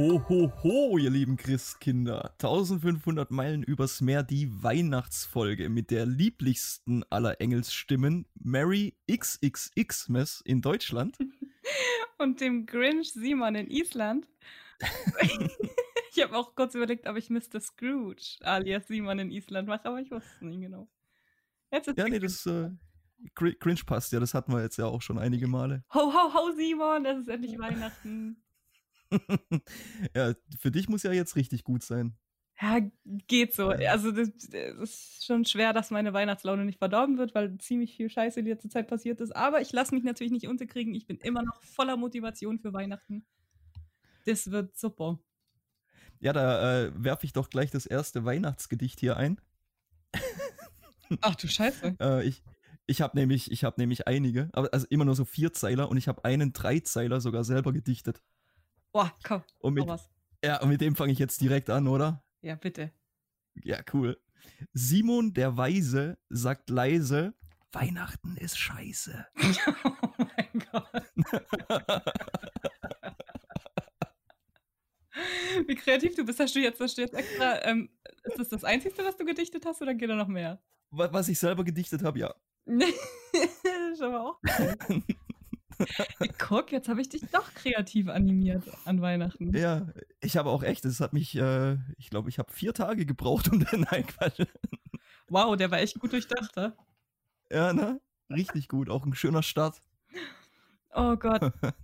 Ho, ho, ho, ihr lieben Christkinder. 1500 Meilen übers Meer, die Weihnachtsfolge mit der lieblichsten aller Engelsstimmen, Mary XXXmas in Deutschland. Und dem Grinch Simon in Island. ich habe auch kurz überlegt, ob ich Mr. Scrooge alias Simon in Island mache, aber ich wusste es nicht genau. Jetzt ist ja, nee, das äh, Grinch passt ja, das hatten wir jetzt ja auch schon einige Male. Ho, ho, ho, Simon, das ist endlich Weihnachten. ja, für dich muss ja jetzt richtig gut sein. Ja, geht so. Also das, das, ist schon schwer, dass meine Weihnachtslaune nicht verdorben wird, weil ziemlich viel Scheiße in letzter Zeit passiert ist. Aber ich lasse mich natürlich nicht unterkriegen. Ich bin immer noch voller Motivation für Weihnachten. Das wird super. Ja, da äh, werfe ich doch gleich das erste Weihnachtsgedicht hier ein. Ach du Scheiße. äh, ich ich habe nämlich, hab nämlich einige, aber also immer nur so Vierzeiler und ich habe einen Dreizeiler sogar selber gedichtet. Boah, komm, und mit, was. Ja, und mit dem fange ich jetzt direkt an, oder? Ja, bitte. Ja, cool. Simon der Weise sagt leise, Weihnachten ist scheiße. oh mein Gott. Wie kreativ du bist. Hast du jetzt, hast du jetzt extra, ähm, ist das das Einzige, was du gedichtet hast oder geht da noch mehr? Was ich selber gedichtet habe, ja. das ist aber auch Guck, jetzt habe ich dich doch kreativ animiert an Weihnachten. Ja, ich habe auch echt, es hat mich, äh, ich glaube, ich habe vier Tage gebraucht, um den Einquatsch. Wow, der war echt gut durchdacht, ja? Ja, ne? Richtig gut, auch ein schöner Start. Oh Gott.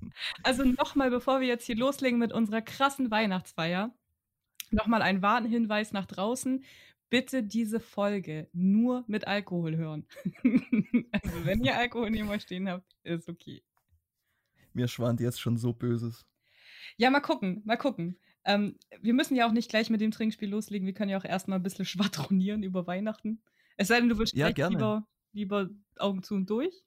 Also nochmal, bevor wir jetzt hier loslegen mit unserer krassen Weihnachtsfeier, nochmal ein Warnhinweis nach draußen bitte diese Folge nur mit Alkohol hören. also wenn ihr Alkohol neben euch stehen habt, ist okay. Mir schwant jetzt schon so Böses. Ja, mal gucken, mal gucken. Ähm, wir müssen ja auch nicht gleich mit dem Trinkspiel loslegen. Wir können ja auch erstmal ein bisschen schwadronieren über Weihnachten. Es sei denn, du willst ja, lieber, lieber Augen zu und durch.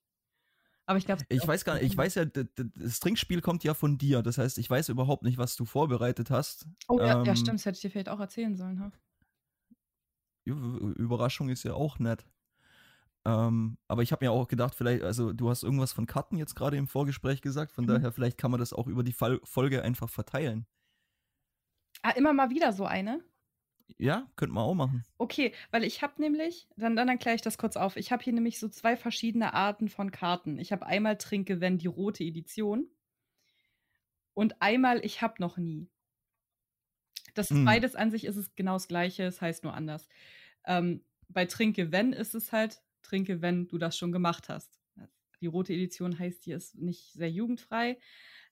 Aber ich glaube. Ich weiß gar nicht, ich weiß ja, das Trinkspiel kommt ja von dir. Das heißt, ich weiß überhaupt nicht, was du vorbereitet hast. Oh ja, ähm, ja stimmt, das hätte ich dir vielleicht auch erzählen sollen. Ha? Überraschung ist ja auch nett. Ähm, aber ich habe mir auch gedacht, vielleicht, also du hast irgendwas von Karten jetzt gerade im Vorgespräch gesagt, von mhm. daher vielleicht kann man das auch über die Fall Folge einfach verteilen. Ah, immer mal wieder so eine? Ja, könnte man auch machen. Okay, weil ich habe nämlich, dann, dann erkläre ich das kurz auf. Ich habe hier nämlich so zwei verschiedene Arten von Karten. Ich habe einmal Trinke, wenn die rote Edition und einmal Ich habe noch nie. Das mhm. beides an sich ist es genau das Gleiche, es heißt nur anders. Ähm, bei Trinke wenn ist es halt Trinke, wenn du das schon gemacht hast. Die rote Edition heißt hier ist nicht sehr jugendfrei.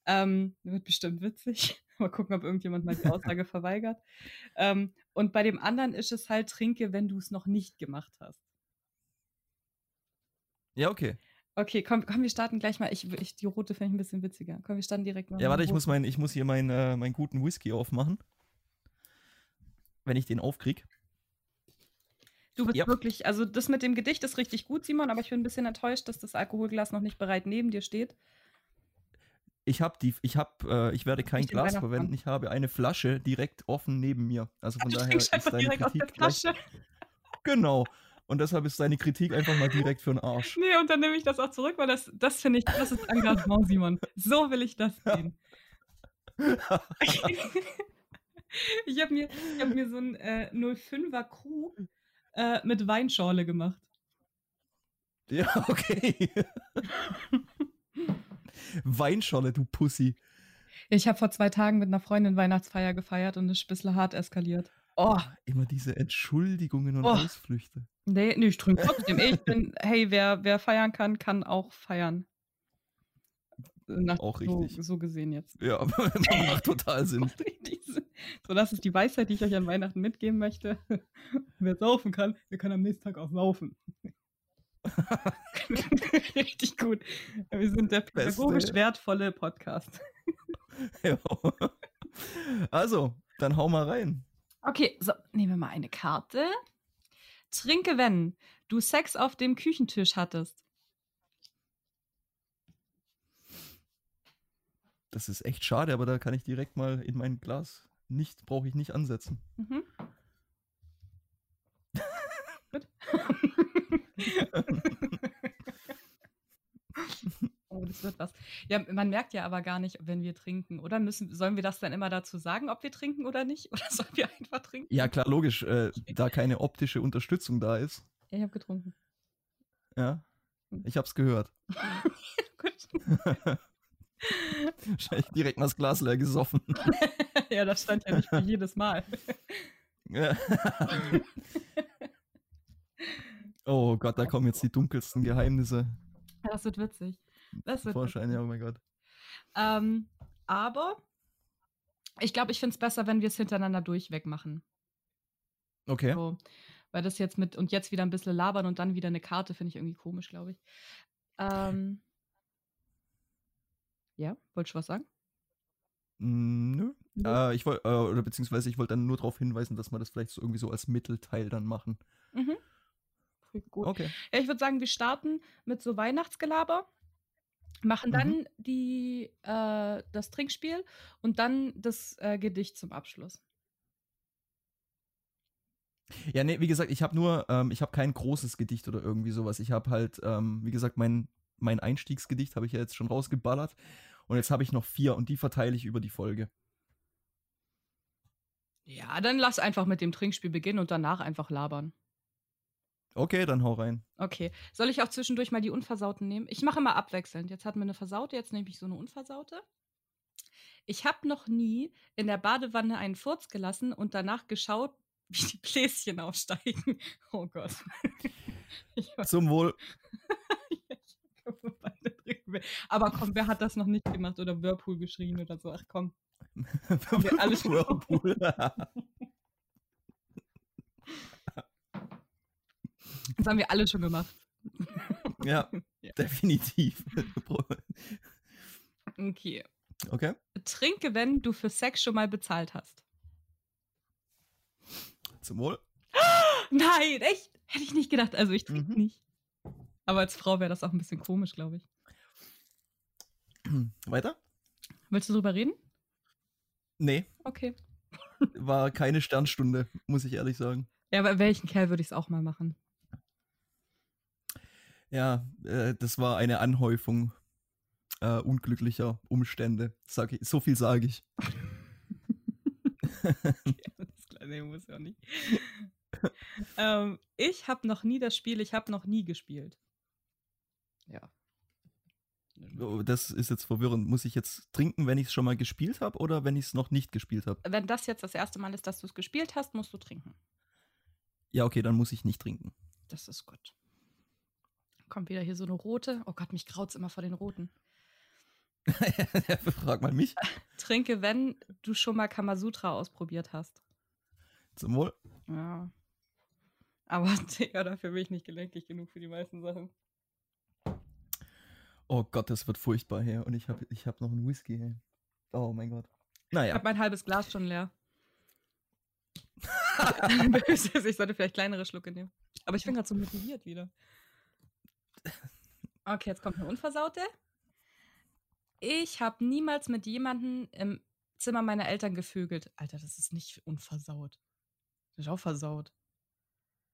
Ähm, wird bestimmt witzig. mal gucken, ob irgendjemand mal die Aussage verweigert. Ähm, und bei dem anderen ist es halt Trinke, wenn du es noch nicht gemacht hast. Ja, okay. Okay, komm, komm, wir starten gleich mal. Ich, ich die rote finde ich ein bisschen witziger. Komm, wir starten direkt mal. Ja, warte, ich muss, mein, ich muss hier meinen äh, mein guten Whisky aufmachen wenn ich den aufkrieg. Du bist ja. wirklich, also das mit dem Gedicht ist richtig gut, Simon, aber ich bin ein bisschen enttäuscht, dass das Alkoholglas noch nicht bereit neben dir steht. Ich habe die, ich habe, äh, ich werde kein ich Glas verwenden. Ich habe eine Flasche direkt offen neben mir. Also von daher ist deine Kritik gleich, Genau. Und deshalb ist deine Kritik einfach mal direkt für den Arsch. Nee, und dann nehme ich das auch zurück, weil das, das finde ich, das ist Engagement, Simon. So will ich das sehen. Ich habe mir, hab mir so ein äh, 05er Krug äh, mit Weinschorle gemacht. Ja, okay. Weinschorle, du Pussy. Ich habe vor zwei Tagen mit einer Freundin Weihnachtsfeier gefeiert und es ist ein bisschen hart eskaliert. Oh. Immer diese Entschuldigungen und oh. Ausflüchte. Nee, nee ich trinke trotzdem. ich bin, hey, wer, wer feiern kann, kann auch feiern. Nach, auch richtig. So, so, gesehen jetzt. Ja, macht total Sinn. so, das ist die Weisheit, die ich euch an Weihnachten mitgeben möchte. Wer saufen kann, der kann am nächsten Tag auch saufen. Richtig gut. Wir sind der pädagogisch Beste. wertvolle Podcast. ja. Also, dann hau mal rein. Okay, so, nehmen wir mal eine Karte. Trinke, wenn du Sex auf dem Küchentisch hattest. Das ist echt schade, aber da kann ich direkt mal in mein Glas nicht, brauche ich nicht ansetzen. Mhm. oh, das wird was. Ja, man merkt ja aber gar nicht, wenn wir trinken, oder? Müssen, sollen wir das dann immer dazu sagen, ob wir trinken oder nicht? Oder sollen wir einfach trinken? Ja, klar, logisch. Äh, da keine optische Unterstützung da ist. Ich habe getrunken. Ja, ich hab's gehört. Gut. Wahrscheinlich direkt mal das Glas leer gesoffen. ja, das stand ja nicht für jedes Mal. oh Gott, da kommen jetzt die dunkelsten Geheimnisse. Das wird witzig. Das wird Vorschein, ja, oh mein Gott. Ähm, aber ich glaube, ich finde es besser, wenn wir es hintereinander durchweg machen. Okay. So, weil das jetzt mit und jetzt wieder ein bisschen labern und dann wieder eine Karte finde ich irgendwie komisch, glaube ich. Ähm, ja, wolltest du was sagen? Hm, nö. Äh, ich wollte, äh, oder beziehungsweise ich wollte dann nur darauf hinweisen, dass wir das vielleicht so irgendwie so als Mittelteil dann machen. Mhm. Gut. Okay. Ja, ich würde sagen, wir starten mit so Weihnachtsgelaber, machen dann mhm. die, äh, das Trinkspiel und dann das äh, Gedicht zum Abschluss. Ja, nee, wie gesagt, ich habe nur, ähm, ich habe kein großes Gedicht oder irgendwie sowas. Ich habe halt, ähm, wie gesagt, mein, mein Einstiegsgedicht habe ich ja jetzt schon rausgeballert. Und jetzt habe ich noch vier und die verteile ich über die Folge. Ja, dann lass einfach mit dem Trinkspiel beginnen und danach einfach labern. Okay, dann hau rein. Okay. Soll ich auch zwischendurch mal die Unversauten nehmen? Ich mache mal abwechselnd. Jetzt hatten wir eine Versaute, jetzt nehme ich so eine Unversaute. Ich habe noch nie in der Badewanne einen Furz gelassen und danach geschaut, wie die Bläschen aufsteigen. Oh Gott. Zum Wohl. Aber komm, wer hat das noch nicht gemacht oder Whirlpool geschrien oder so? Ach komm. Wir alles Whirlpool. das haben wir alle schon gemacht. Ja, ja. definitiv. okay. Okay. Trinke, wenn du für Sex schon mal bezahlt hast. Zum Wohl. Nein, echt? Hätte ich nicht gedacht. Also ich trinke mhm. nicht. Aber als Frau wäre das auch ein bisschen komisch, glaube ich. Weiter? Willst du drüber reden? Nee. Okay. War keine Sternstunde, muss ich ehrlich sagen. Ja, bei welchen Kerl würde ich es auch mal machen? Ja, äh, das war eine Anhäufung äh, unglücklicher Umstände. Sag ich, so viel sage ich. das kleine muss ja nicht. ähm, ich habe noch nie das Spiel, ich habe noch nie gespielt. Ja. Oh, das ist jetzt verwirrend. Muss ich jetzt trinken, wenn ich es schon mal gespielt habe oder wenn ich es noch nicht gespielt habe? Wenn das jetzt das erste Mal ist, dass du es gespielt hast, musst du trinken. Ja, okay, dann muss ich nicht trinken. Das ist gut. Kommt wieder hier so eine rote. Oh Gott, mich graut's immer vor den roten. Frag mal mich. Trinke, wenn du schon mal Kamasutra ausprobiert hast. Zum Wohl. Ja. Aber Digga, dafür bin ich nicht gelenkig genug für die meisten Sachen. Oh Gott, das wird furchtbar hier. Und ich habe ich hab noch einen Whisky. Hey. Oh mein Gott. Naja. Ich habe mein halbes Glas schon leer. ich sollte vielleicht kleinere Schlucke nehmen. Aber ich bin gerade so motiviert wieder. Okay, jetzt kommt eine Unversaute. Ich habe niemals mit jemandem im Zimmer meiner Eltern gevögelt. Alter, das ist nicht unversaut. Das ist auch versaut.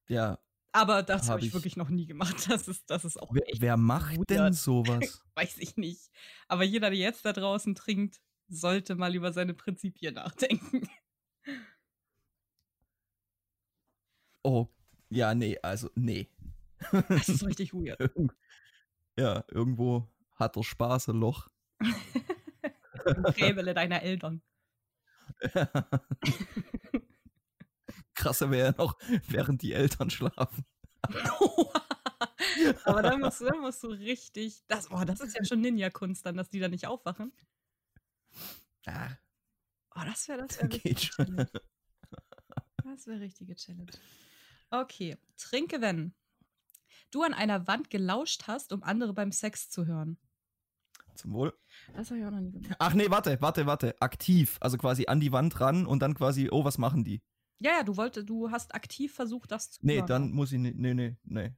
Ja, aber das habe hab ich, wirklich noch nie gemacht. Das ist, das ist auch. Wer, wer macht gut. denn sowas? Weiß ich nicht. Aber jeder, der jetzt da draußen trinkt, sollte mal über seine Prinzipien nachdenken. Oh, ja, nee, also, nee. Das ist richtig weird. ja, irgendwo hat er Spaß ein Loch. Gräbele deiner Eltern. Krasser wäre ja noch, während die Eltern schlafen. Aber dann musst, du, dann musst du richtig. Das, oh, das ist ja schon Ninja-Kunst dann, dass die da nicht aufwachen. Ah. Oh, das wäre das wär Geht schon. Das wäre richtige Challenge. Okay. Trinke, wenn du an einer Wand gelauscht hast, um andere beim Sex zu hören. Zum Wohl. Das habe ich auch noch nie gemacht. Ach nee, warte, warte, warte. Aktiv. Also quasi an die Wand ran und dann quasi, oh, was machen die? Ja, ja, du wolltest, du hast aktiv versucht, das zu Nee, hören. dann muss ich nicht. Nee, nee, nee.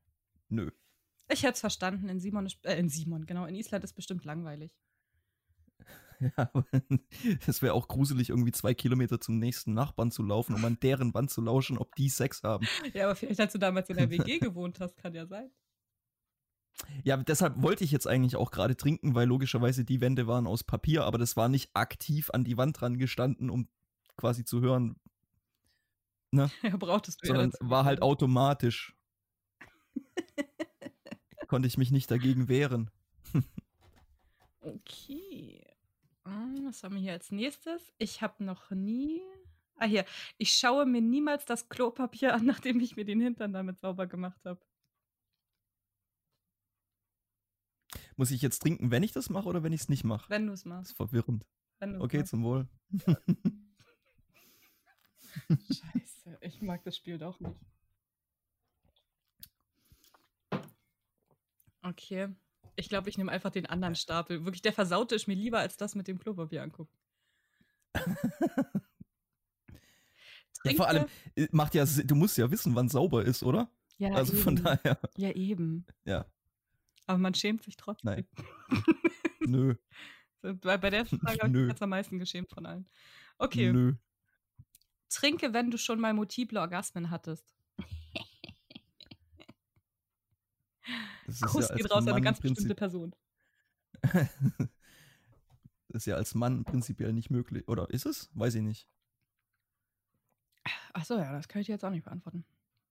Nö. Ich hätte es verstanden. In Simon, ist, äh, in Simon, genau. In Island ist bestimmt langweilig. Ja, es wäre auch gruselig, irgendwie zwei Kilometer zum nächsten Nachbarn zu laufen, um an deren Wand zu lauschen, ob die Sex haben. Ja, aber vielleicht, als du damals in der WG gewohnt hast, kann ja sein. Ja, deshalb wollte ich jetzt eigentlich auch gerade trinken, weil logischerweise die Wände waren aus Papier, aber das war nicht aktiv an die Wand dran gestanden, um quasi zu hören. Ne? Ja, brauchtest du Sondern ja war halt automatisch. Konnte ich mich nicht dagegen wehren. okay. Hm, was haben wir hier als nächstes? Ich habe noch nie. Ah, hier. Ich schaue mir niemals das Klopapier an, nachdem ich mir den Hintern damit sauber gemacht habe. Muss ich jetzt trinken, wenn ich das mache oder wenn ich es nicht mache? Wenn du es machst. Das ist verwirrend. Okay, machst. zum Wohl. Scheiße, ich mag das Spiel doch nicht. Okay. Ich glaube, ich nehme einfach den anderen Stapel. Wirklich, der versaute ist mir lieber als das mit dem Klopapier angucken. ja, vor allem äh, macht ja, du musst ja wissen, wann sauber ist, oder? Ja. Also eben. von daher. Ja, eben. Ja. Aber man schämt sich trotzdem. Nein. Nö. Bei, bei der Frage habe ich mich am meisten geschämt von allen. Okay. Nö. Trinke, wenn du schon mal multiple Orgasmen hattest. Das ist Kuss ja geht raus an eine ganz bestimmte Person. das ist ja als Mann prinzipiell nicht möglich. Oder ist es? Weiß ich nicht. Achso, ja, das kann ich jetzt auch nicht beantworten.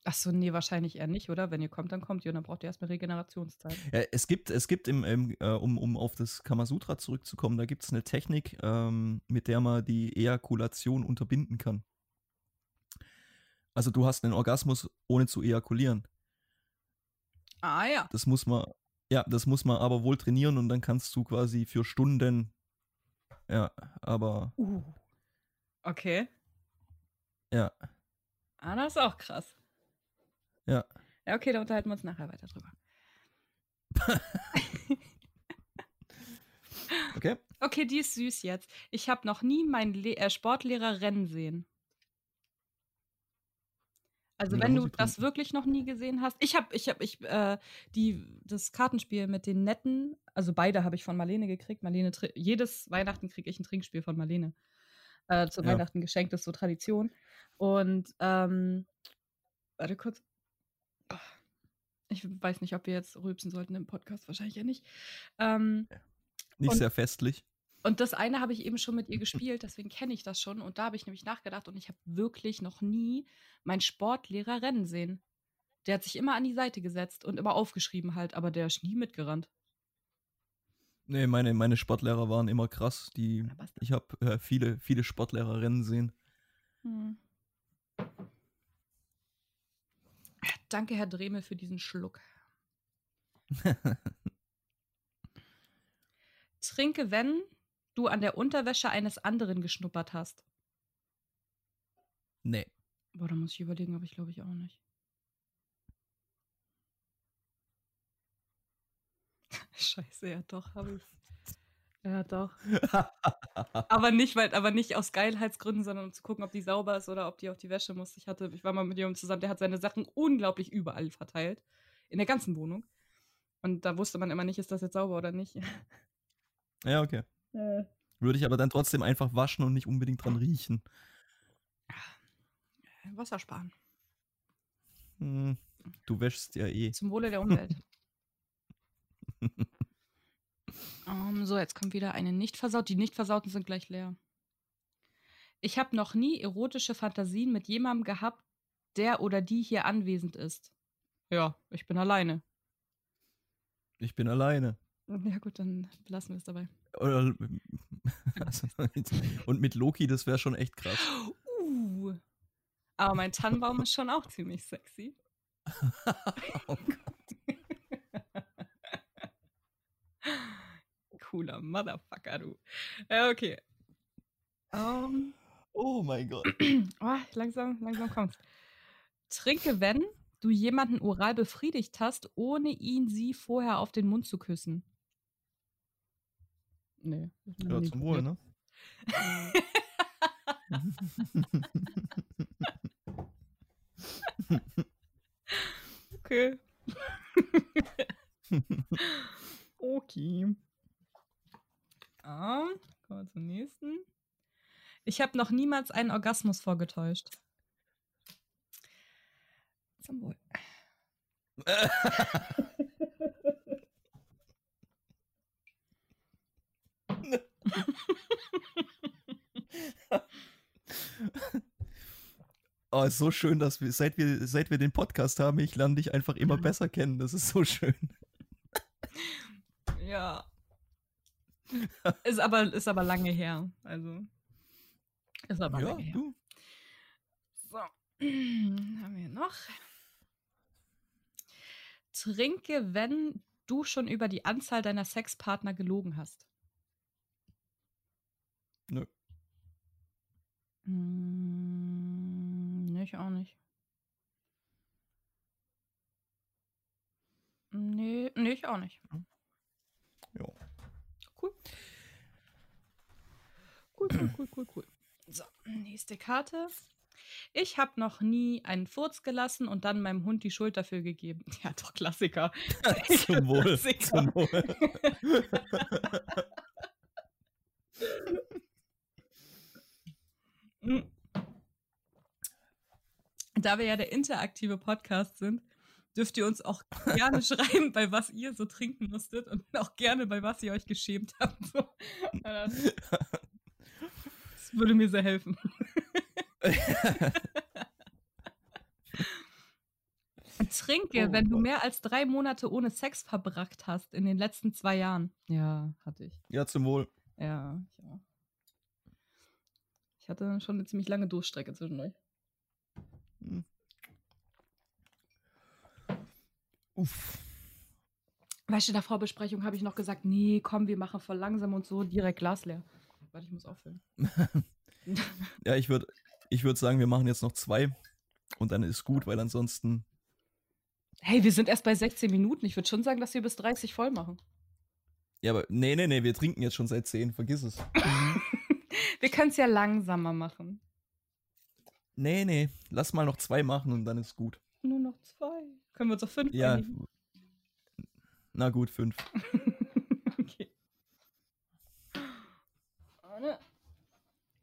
Achso, nee, wahrscheinlich eher nicht, oder? Wenn ihr kommt, dann kommt ihr und dann braucht ihr erstmal Regenerationszeit. Ja, es gibt, es gibt im, im äh, um, um auf das Kamasutra zurückzukommen, da gibt es eine Technik, ähm, mit der man die Ejakulation unterbinden kann. Also du hast einen Orgasmus ohne zu ejakulieren. Ah ja. Das muss man, ja, das muss man aber wohl trainieren und dann kannst du quasi für Stunden, ja, aber. Uh. Okay. Ja. Ah, das ist auch krass. Ja. Ja, okay, da unterhalten wir uns nachher weiter drüber. okay. Okay, die ist süß jetzt. Ich habe noch nie meinen Le äh, Sportlehrer rennen sehen. Also wenn du das wirklich noch nie gesehen hast, ich habe, ich habe, ich äh, die das Kartenspiel mit den netten, also beide habe ich von Marlene gekriegt. Marlene, jedes Weihnachten kriege ich ein Trinkspiel von Marlene äh, zu ja. Weihnachten geschenkt, das ist so Tradition. Und ähm, warte kurz. Ich weiß nicht, ob wir jetzt rülpsen sollten im Podcast, wahrscheinlich ja nicht. Ähm, nicht sehr festlich. Und das eine habe ich eben schon mit ihr gespielt, deswegen kenne ich das schon. Und da habe ich nämlich nachgedacht und ich habe wirklich noch nie meinen Sportlehrer rennen sehen. Der hat sich immer an die Seite gesetzt und immer aufgeschrieben halt, aber der ist nie mitgerannt. Nee, meine, meine Sportlehrer waren immer krass. Die, ich habe äh, viele, viele Sportlehrer rennen sehen. Hm. Danke, Herr Dremel, für diesen Schluck. Trinke, wenn du an der Unterwäsche eines anderen geschnuppert hast? Nee. Boah, da muss ich überlegen, aber ich glaube ich auch nicht. Scheiße, ja doch, habe ich. Ja, doch. aber nicht, weil, aber nicht aus Geilheitsgründen, sondern um zu gucken, ob die sauber ist oder ob die auf die Wäsche muss. Ich hatte, ich war mal mit jemandem zusammen, der hat seine Sachen unglaublich überall verteilt. In der ganzen Wohnung. Und da wusste man immer nicht, ist das jetzt sauber oder nicht. Ja, okay. Äh. Würde ich aber dann trotzdem einfach waschen und nicht unbedingt dran riechen. Wasser sparen. Hm, du wäschst ja eh. Zum Wohle der Umwelt. um, so, jetzt kommt wieder eine nicht versaut. Die nicht versauten sind gleich leer. Ich habe noch nie erotische Fantasien mit jemandem gehabt, der oder die hier anwesend ist. Ja, ich bin alleine. Ich bin alleine. Ja gut, dann lassen wir es dabei. Oder, also, und mit Loki, das wäre schon echt krass. Uh. Aber mein Tannenbaum ist schon auch ziemlich sexy. oh Gott. Cooler Motherfucker, du. Ja, okay. Um, ähm. oh mein Gott. oh, langsam, langsam kommt's. Trinke, wenn du jemanden oral befriedigt hast, ohne ihn sie vorher auf den Mund zu küssen. Nee. Ja, zum Wohl, ne? okay. okay. Ah, kommen wir zum nächsten. Ich habe noch niemals einen Orgasmus vorgetäuscht. Zum Wohl. Oh, ist so schön, dass wir, seit wir, seit wir den Podcast haben, ich lerne dich einfach immer besser kennen. Das ist so schön. Ja. Ist aber, ist aber lange her. Also. Ist aber ja, lange her. Du. So. haben wir noch. Trinke, wenn du schon über die Anzahl deiner Sexpartner gelogen hast. Nö. Hm, ich auch nicht. Nee, nee, ich auch nicht. Ja. Cool. Cool, cool, cool, cool, cool. So, nächste Karte. Ich habe noch nie einen Furz gelassen und dann meinem Hund die Schuld dafür gegeben. Ja, doch, Klassiker. zum Wohl. Zum Wohl. Da wir ja der interaktive Podcast sind, dürft ihr uns auch gerne schreiben, bei was ihr so trinken musstet und auch gerne, bei was ihr euch geschämt habt. Das würde mir sehr helfen. Trinke, oh, wenn du mehr als drei Monate ohne Sex verbracht hast in den letzten zwei Jahren. Ja, hatte ich. Ja, zum Wohl. Ja, ich auch. Ich hatte schon eine ziemlich lange Durchstrecke zwischen euch. Uff. Weißt du, in der Vorbesprechung habe ich noch gesagt, nee, komm, wir machen voll langsam und so, direkt Glas leer. Warte, ich muss auffüllen. ja, ich würde ich würd sagen, wir machen jetzt noch zwei und dann ist gut, weil ansonsten. Hey, wir sind erst bei 16 Minuten. Ich würde schon sagen, dass wir bis 30 voll machen. Ja, aber nee, nee, nee, wir trinken jetzt schon seit 10, vergiss es. Wir können es ja langsamer machen. Nee, nee. Lass mal noch zwei machen und dann ist gut. Nur noch zwei. Können wir uns auf fünf Ja. Einigen? Na gut, fünf. okay.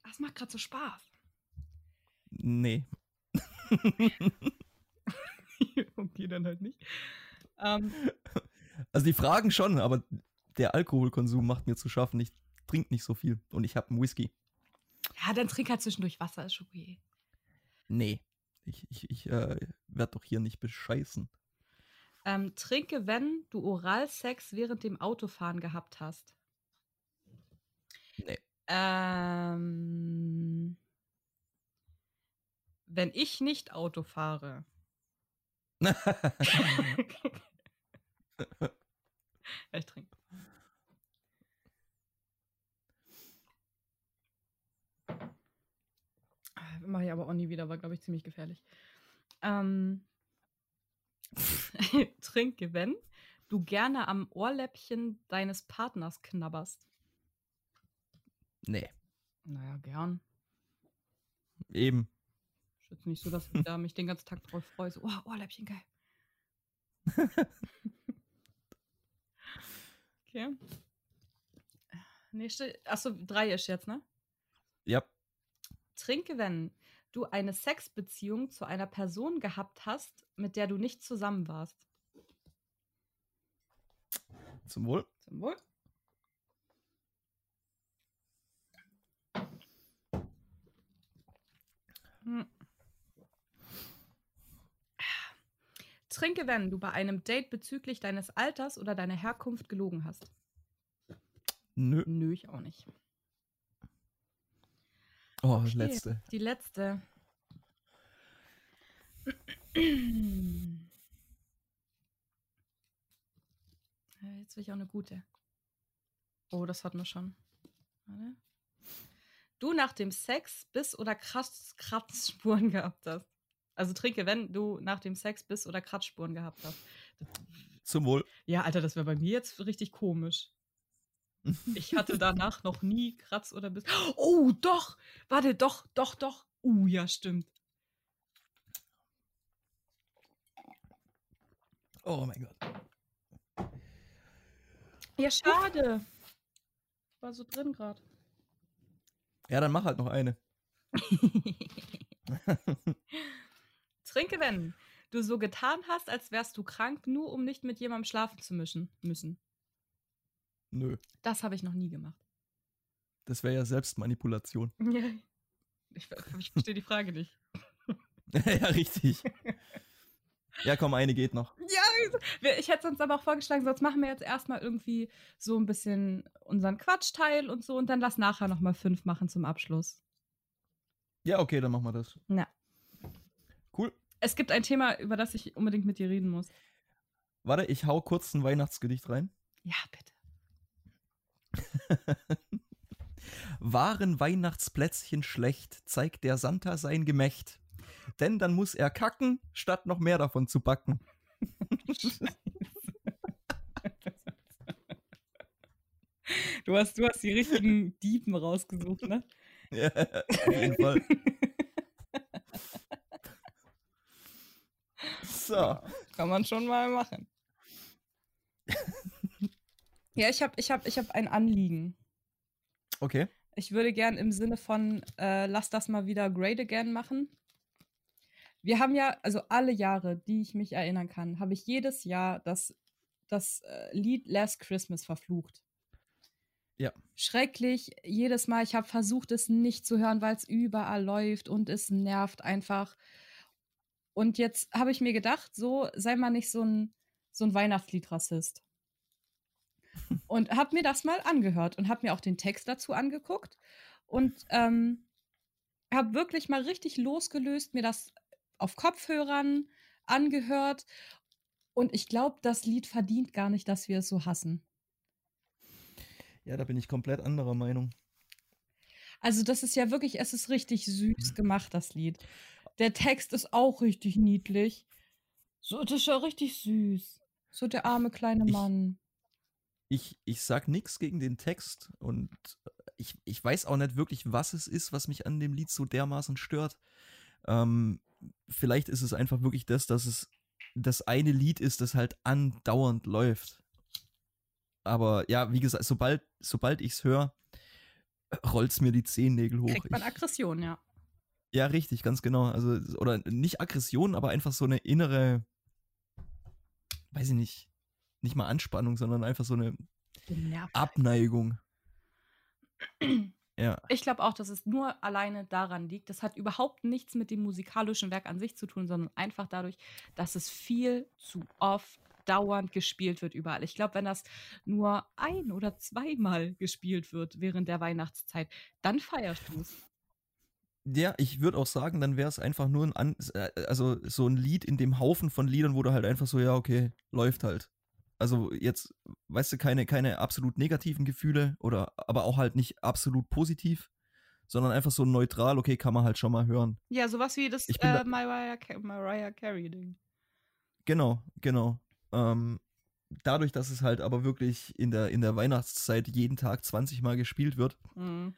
Das macht gerade so Spaß. Nee. okay, dann halt nicht. Um, also die Fragen schon, aber der Alkoholkonsum macht mir zu schaffen. Ich trinke nicht so viel und ich habe einen Whisky. Ja, dann trink halt zwischendurch Wasser, ist okay. Nee, ich, ich, ich äh, werde doch hier nicht bescheißen. Ähm, trinke, wenn du Oralsex während dem Autofahren gehabt hast. Nee. Ähm, wenn ich nicht Auto fahre. ich trinke. Mache ich aber auch nie wieder, war, glaube ich, ziemlich gefährlich. Ähm, trinke, wenn du gerne am Ohrläppchen deines Partners knabberst. Nee. Naja, gern. Eben. Ist jetzt nicht so, dass ich da mich den ganzen Tag drauf freue. So, oh, Ohrläppchen, geil. okay. Nächste. Achso, drei ist jetzt, ne? Ja. Trinke, wenn du eine Sexbeziehung zu einer Person gehabt hast, mit der du nicht zusammen warst. Zum Wohl. Zum Wohl. Hm. Trinke, wenn du bei einem Date bezüglich deines Alters oder deiner Herkunft gelogen hast. Nö. Nö, ich auch nicht. Oh, okay, letzte. Die letzte. Jetzt will ich auch eine gute. Oh, das hatten wir schon. Warte. Du nach dem Sex Biss oder Kratzspuren gehabt hast. Also trinke, wenn du nach dem Sex Biss oder Kratzspuren gehabt hast. Zum Wohl. Ja, Alter, das wäre bei mir jetzt richtig komisch. Ich hatte danach noch nie Kratz oder Biss. Oh, doch! Warte, doch, doch, doch. Uh, ja, stimmt. Oh mein Gott. Ja, schade. War so drin gerade. Ja, dann mach halt noch eine. Trinke, wenn du so getan hast, als wärst du krank, nur um nicht mit jemandem schlafen zu mischen, müssen. Nö. Das habe ich noch nie gemacht. Das wäre ja Selbstmanipulation. Ja. Ich, ich verstehe die Frage nicht. ja, richtig. Ja, komm, eine geht noch. Ja, ich hätte sonst aber auch vorgeschlagen, sonst machen wir jetzt erstmal irgendwie so ein bisschen unseren Quatschteil und so und dann lass nachher nochmal fünf machen zum Abschluss. Ja, okay, dann machen wir das. Ja. Cool. Es gibt ein Thema, über das ich unbedingt mit dir reden muss. Warte, ich hau kurz ein Weihnachtsgedicht rein. Ja, bitte. Waren Weihnachtsplätzchen schlecht, zeigt der Santa sein Gemächt. Denn dann muss er kacken, statt noch mehr davon zu backen. du, hast, du hast die richtigen Diepen rausgesucht, ne? Ja, auf jeden Fall. so. Kann man schon mal machen. Ja, ich habe ich hab, ich hab ein Anliegen. Okay. Ich würde gern im Sinne von, äh, lass das mal wieder great again machen. Wir haben ja, also alle Jahre, die ich mich erinnern kann, habe ich jedes Jahr das, das äh, Lied Last Christmas verflucht. Ja. Schrecklich, jedes Mal. Ich habe versucht, es nicht zu hören, weil es überall läuft und es nervt einfach. Und jetzt habe ich mir gedacht, so sei mal nicht so ein, so ein Weihnachtslied-Rassist. Und habe mir das mal angehört und habe mir auch den Text dazu angeguckt und ähm, habe wirklich mal richtig losgelöst, mir das auf Kopfhörern angehört. Und ich glaube, das Lied verdient gar nicht, dass wir es so hassen. Ja, da bin ich komplett anderer Meinung. Also, das ist ja wirklich, es ist richtig süß gemacht, das Lied. Der Text ist auch richtig niedlich. So, das ist ja richtig süß. So der arme kleine Mann. Ich, ich, ich sag nichts gegen den Text und ich, ich weiß auch nicht wirklich, was es ist, was mich an dem Lied so dermaßen stört. Ähm, vielleicht ist es einfach wirklich das, dass es das eine Lied ist, das halt andauernd läuft. Aber ja, wie gesagt, sobald, sobald ich es höre, rollt es mir die Zehennägel hoch. Kriegt man Aggression, ja. Ja, richtig, ganz genau. Also, oder nicht Aggression, aber einfach so eine innere, weiß ich nicht, nicht mal Anspannung, sondern einfach so eine Abneigung. Ja. Ich glaube auch, dass es nur alleine daran liegt. Das hat überhaupt nichts mit dem musikalischen Werk an sich zu tun, sondern einfach dadurch, dass es viel zu oft dauernd gespielt wird überall. Ich glaube, wenn das nur ein oder zweimal gespielt wird während der Weihnachtszeit, dann feierst du es. Ja, ich würde auch sagen, dann wäre es einfach nur ein, äh, also so ein Lied in dem Haufen von Liedern, wo du halt einfach so, ja, okay, läuft halt. Also jetzt, weißt du, keine, keine absolut negativen Gefühle oder aber auch halt nicht absolut positiv, sondern einfach so neutral, okay, kann man halt schon mal hören. Ja, sowas wie das äh, da Mariah, Mariah Carey-Ding. Genau, genau. Ähm, dadurch, dass es halt aber wirklich in der, in der Weihnachtszeit jeden Tag 20 Mal gespielt wird, mhm.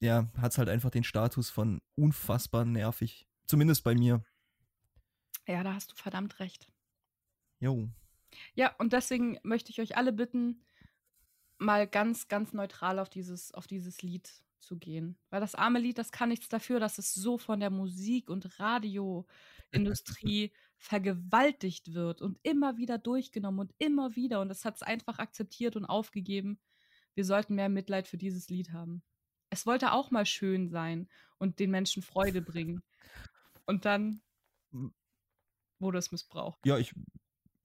ja, hat es halt einfach den Status von unfassbar nervig. Zumindest bei mir. Ja, da hast du verdammt recht. Jo. Ja, und deswegen möchte ich euch alle bitten, mal ganz, ganz neutral auf dieses, auf dieses Lied zu gehen. Weil das arme Lied, das kann nichts dafür, dass es so von der Musik- und Radioindustrie vergewaltigt wird und immer wieder durchgenommen und immer wieder. Und es hat es einfach akzeptiert und aufgegeben. Wir sollten mehr Mitleid für dieses Lied haben. Es wollte auch mal schön sein und den Menschen Freude bringen. Und dann wurde es missbraucht. Ja, ich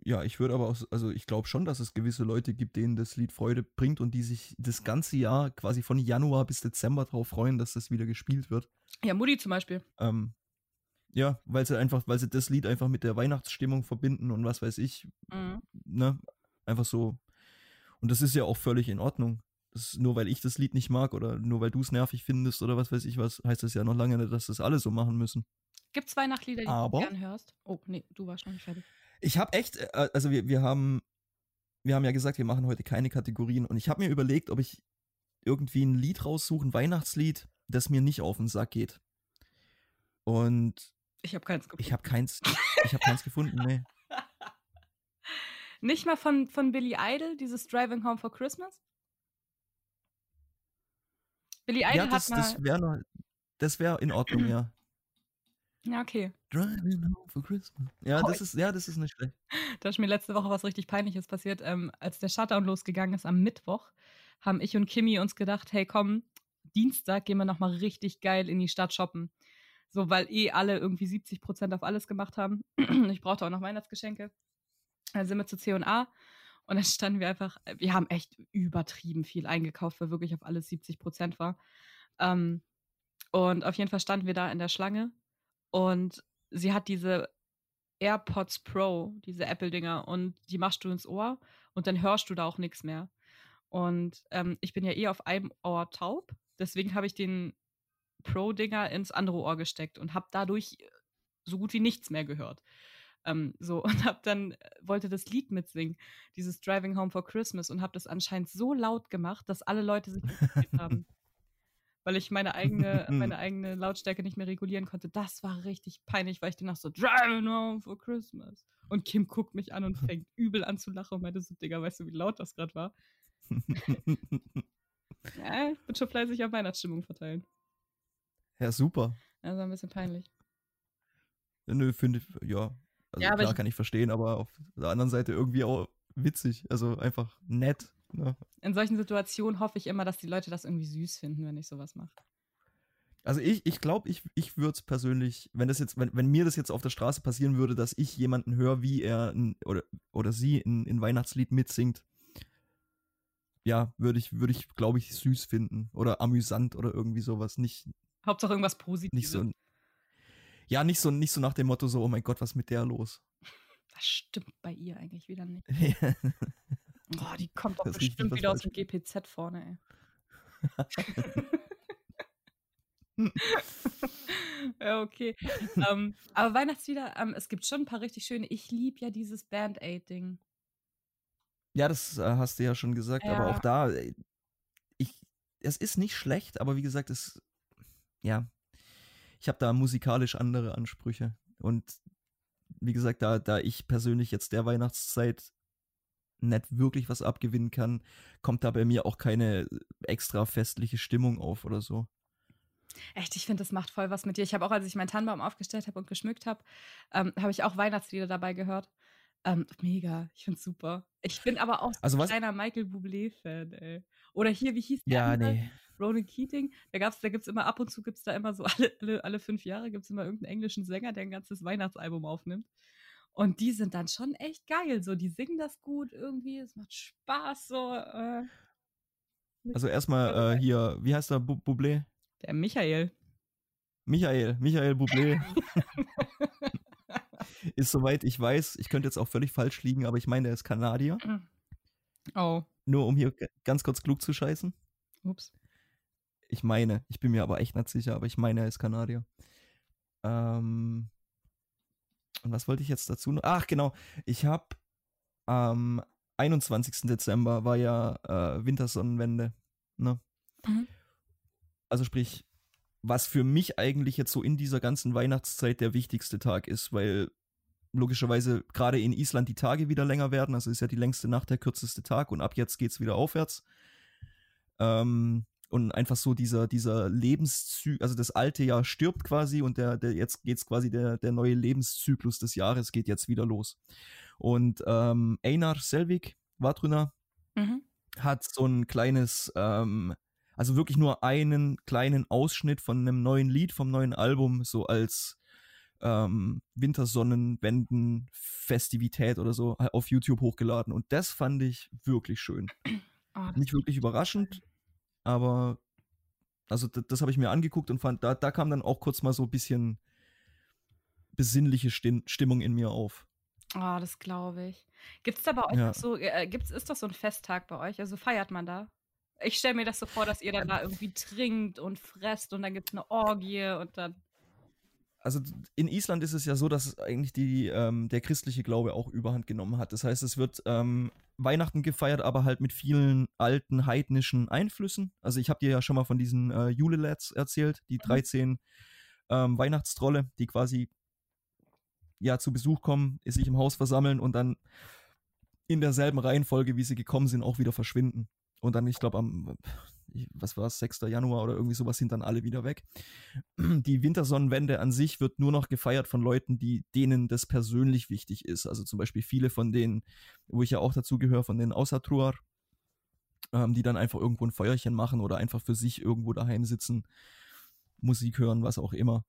ja, ich würde aber auch, also ich glaube schon, dass es gewisse Leute gibt, denen das Lied Freude bringt und die sich das ganze Jahr quasi von Januar bis Dezember darauf freuen, dass das wieder gespielt wird. Ja, Mutti zum Beispiel. Ähm, ja, weil sie einfach, weil sie das Lied einfach mit der Weihnachtsstimmung verbinden und was weiß ich, mhm. ne, einfach so. Und das ist ja auch völlig in Ordnung. Nur weil ich das Lied nicht mag oder nur weil du es nervig findest oder was weiß ich was, heißt das ja noch lange nicht, dass das alle so machen müssen. Gibt es Weihnachtslieder, die aber, du gern hörst? Oh, nee, du warst noch nicht fertig. Ich habe echt, äh, also wir, wir haben, wir haben ja gesagt, wir machen heute keine Kategorien und ich habe mir überlegt, ob ich irgendwie ein Lied raussuche, ein Weihnachtslied, das mir nicht auf den Sack geht. Und ich habe keins gefunden. Ich habe keins, ich habe keins gefunden, nee. Nicht mal von, von Billy Idol, dieses Driving Home for Christmas? Billy Idol ja, das, hat mal... das wäre das wäre in Ordnung, ja. Ja, okay. Driving home for Christmas. Ja, oh, das ist, ja, das ist nicht schlecht. Da ist mir letzte Woche was richtig Peinliches passiert. Ähm, als der Shutdown losgegangen ist am Mittwoch, haben ich und Kimi uns gedacht, hey komm, Dienstag gehen wir nochmal richtig geil in die Stadt shoppen. So, weil eh alle irgendwie 70 Prozent auf alles gemacht haben. ich brauchte auch noch Weihnachtsgeschenke. Dann sind wir zu C&A und dann standen wir einfach, wir haben echt übertrieben viel eingekauft, weil wirklich auf alles 70 Prozent war. Ähm, und auf jeden Fall standen wir da in der Schlange und sie hat diese AirPods Pro, diese Apple-Dinger, und die machst du ins Ohr und dann hörst du da auch nichts mehr. Und ähm, ich bin ja eh auf einem Ohr taub, deswegen habe ich den Pro-Dinger ins andere Ohr gesteckt und habe dadurch so gut wie nichts mehr gehört. Ähm, so und habe dann wollte das Lied mitsingen, dieses Driving Home for Christmas und habe das anscheinend so laut gemacht, dass alle Leute sich haben weil ich meine eigene, meine eigene Lautstärke nicht mehr regulieren konnte. Das war richtig peinlich, weil ich danach so Driving Home for Christmas. Und Kim guckt mich an und fängt übel an zu lachen und meinte so, Digga, weißt du, wie laut das gerade war? ja, ich bin schon fleißig auf Weihnachtsstimmung verteilen. Ja, super. Also ein bisschen peinlich. Nö, finde ich, ja. Also ja, klar kann ich verstehen, aber auf der anderen Seite irgendwie auch witzig. Also einfach nett. Ne? In solchen Situationen hoffe ich immer, dass die Leute das irgendwie süß finden, wenn ich sowas mache. Also ich, ich glaube, ich, ich würde es persönlich, wenn das jetzt, wenn, wenn mir das jetzt auf der Straße passieren würde, dass ich jemanden höre, wie er in, oder, oder sie in, in Weihnachtslied mitsingt, ja, würde ich, würde ich, glaube ich, süß finden. Oder amüsant oder irgendwie sowas. Nicht. Hauptsache irgendwas Positives. Nicht so, ja, nicht so, nicht so nach dem Motto so, oh mein Gott, was ist mit der los? Das stimmt bei ihr eigentlich wieder nicht. Oh, die kommt doch bestimmt wieder aus dem GPZ vorne, ey. ja, okay. um, ähm, aber Weihnachtslieder, um, ähm, es gibt schon ein paar richtig schöne. Ich liebe ja dieses Band-Aid-Ding. Ja, das äh, hast du ja schon gesagt, ja. aber auch da, äh, ich, es ist nicht schlecht, aber wie gesagt, es, ja, ich habe da musikalisch andere Ansprüche. Und wie gesagt, da, da ich persönlich jetzt der Weihnachtszeit nicht wirklich was abgewinnen kann, kommt da bei mir auch keine extra festliche Stimmung auf oder so. Echt, ich finde, das macht voll was mit dir. Ich habe auch, als ich meinen Tannenbaum aufgestellt habe und geschmückt habe, ähm, habe ich auch Weihnachtslieder dabei gehört. Ähm, mega, ich finde es super. Ich bin aber auch also ein kleiner Michael Bublé-Fan, ey. Oder hier, wie hieß der? Ja, andere? nee. Ronan Keating. Da gab's, da gibt's immer ab und zu gibt's da immer so alle, alle, alle fünf Jahre gibt es immer irgendeinen englischen Sänger, der ein ganzes Weihnachtsalbum aufnimmt. Und die sind dann schon echt geil. So, die singen das gut irgendwie. Es macht Spaß. So. Äh, also erstmal äh, hier, wie heißt der Bu Bublé? Der Michael. Michael, Michael Bublé. ist soweit ich weiß, ich könnte jetzt auch völlig falsch liegen, aber ich meine, er ist Kanadier. Oh. Nur um hier ganz kurz klug zu scheißen. Ups. Ich meine, ich bin mir aber echt nicht sicher, aber ich meine, er ist Kanadier. Ähm, und was wollte ich jetzt dazu noch? Ach, genau. Ich habe am 21. Dezember war ja äh, Wintersonnenwende. Ne? Mhm. Also sprich, was für mich eigentlich jetzt so in dieser ganzen Weihnachtszeit der wichtigste Tag ist, weil logischerweise gerade in Island die Tage wieder länger werden. Also ist ja die längste Nacht der kürzeste Tag und ab jetzt geht es wieder aufwärts. Ähm, und einfach so dieser, dieser Lebenszyklus, also das alte Jahr stirbt quasi und der, der jetzt geht's quasi der, der neue Lebenszyklus des Jahres geht jetzt wieder los. Und ähm, Einar Selvig, Vatruna, mhm. hat so ein kleines, ähm, also wirklich nur einen kleinen Ausschnitt von einem neuen Lied, vom neuen Album, so als ähm, Wintersonnenwenden-Festivität oder so auf YouTube hochgeladen. Und das fand ich wirklich schön. Oh, Nicht wirklich überraschend, aber also das, habe ich mir angeguckt und fand, da, da kam dann auch kurz mal so ein bisschen besinnliche Stimmung in mir auf. Oh, das glaube ich. Gibt es da bei euch ja. so, äh, gibt's, ist das so ein Festtag bei euch? Also feiert man da? Ich stelle mir das so vor, dass ihr dann da irgendwie trinkt und fresst und dann gibt es eine Orgie und dann also in Island ist es ja so, dass eigentlich die, ähm, der christliche Glaube auch überhand genommen hat. Das heißt, es wird ähm, Weihnachten gefeiert, aber halt mit vielen alten heidnischen Einflüssen. Also ich habe dir ja schon mal von diesen äh, Julelets erzählt, die 13 mhm. ähm, Weihnachtstrolle, die quasi ja zu Besuch kommen, sich im Haus versammeln und dann in derselben Reihenfolge, wie sie gekommen sind, auch wieder verschwinden. Und dann, ich glaube, am, was war es, 6. Januar oder irgendwie sowas, sind dann alle wieder weg. Die Wintersonnenwende an sich wird nur noch gefeiert von Leuten, die, denen das persönlich wichtig ist. Also zum Beispiel viele von denen, wo ich ja auch dazu gehöre, von den Ausatruar, ähm, die dann einfach irgendwo ein Feuerchen machen oder einfach für sich irgendwo daheim sitzen, Musik hören, was auch immer.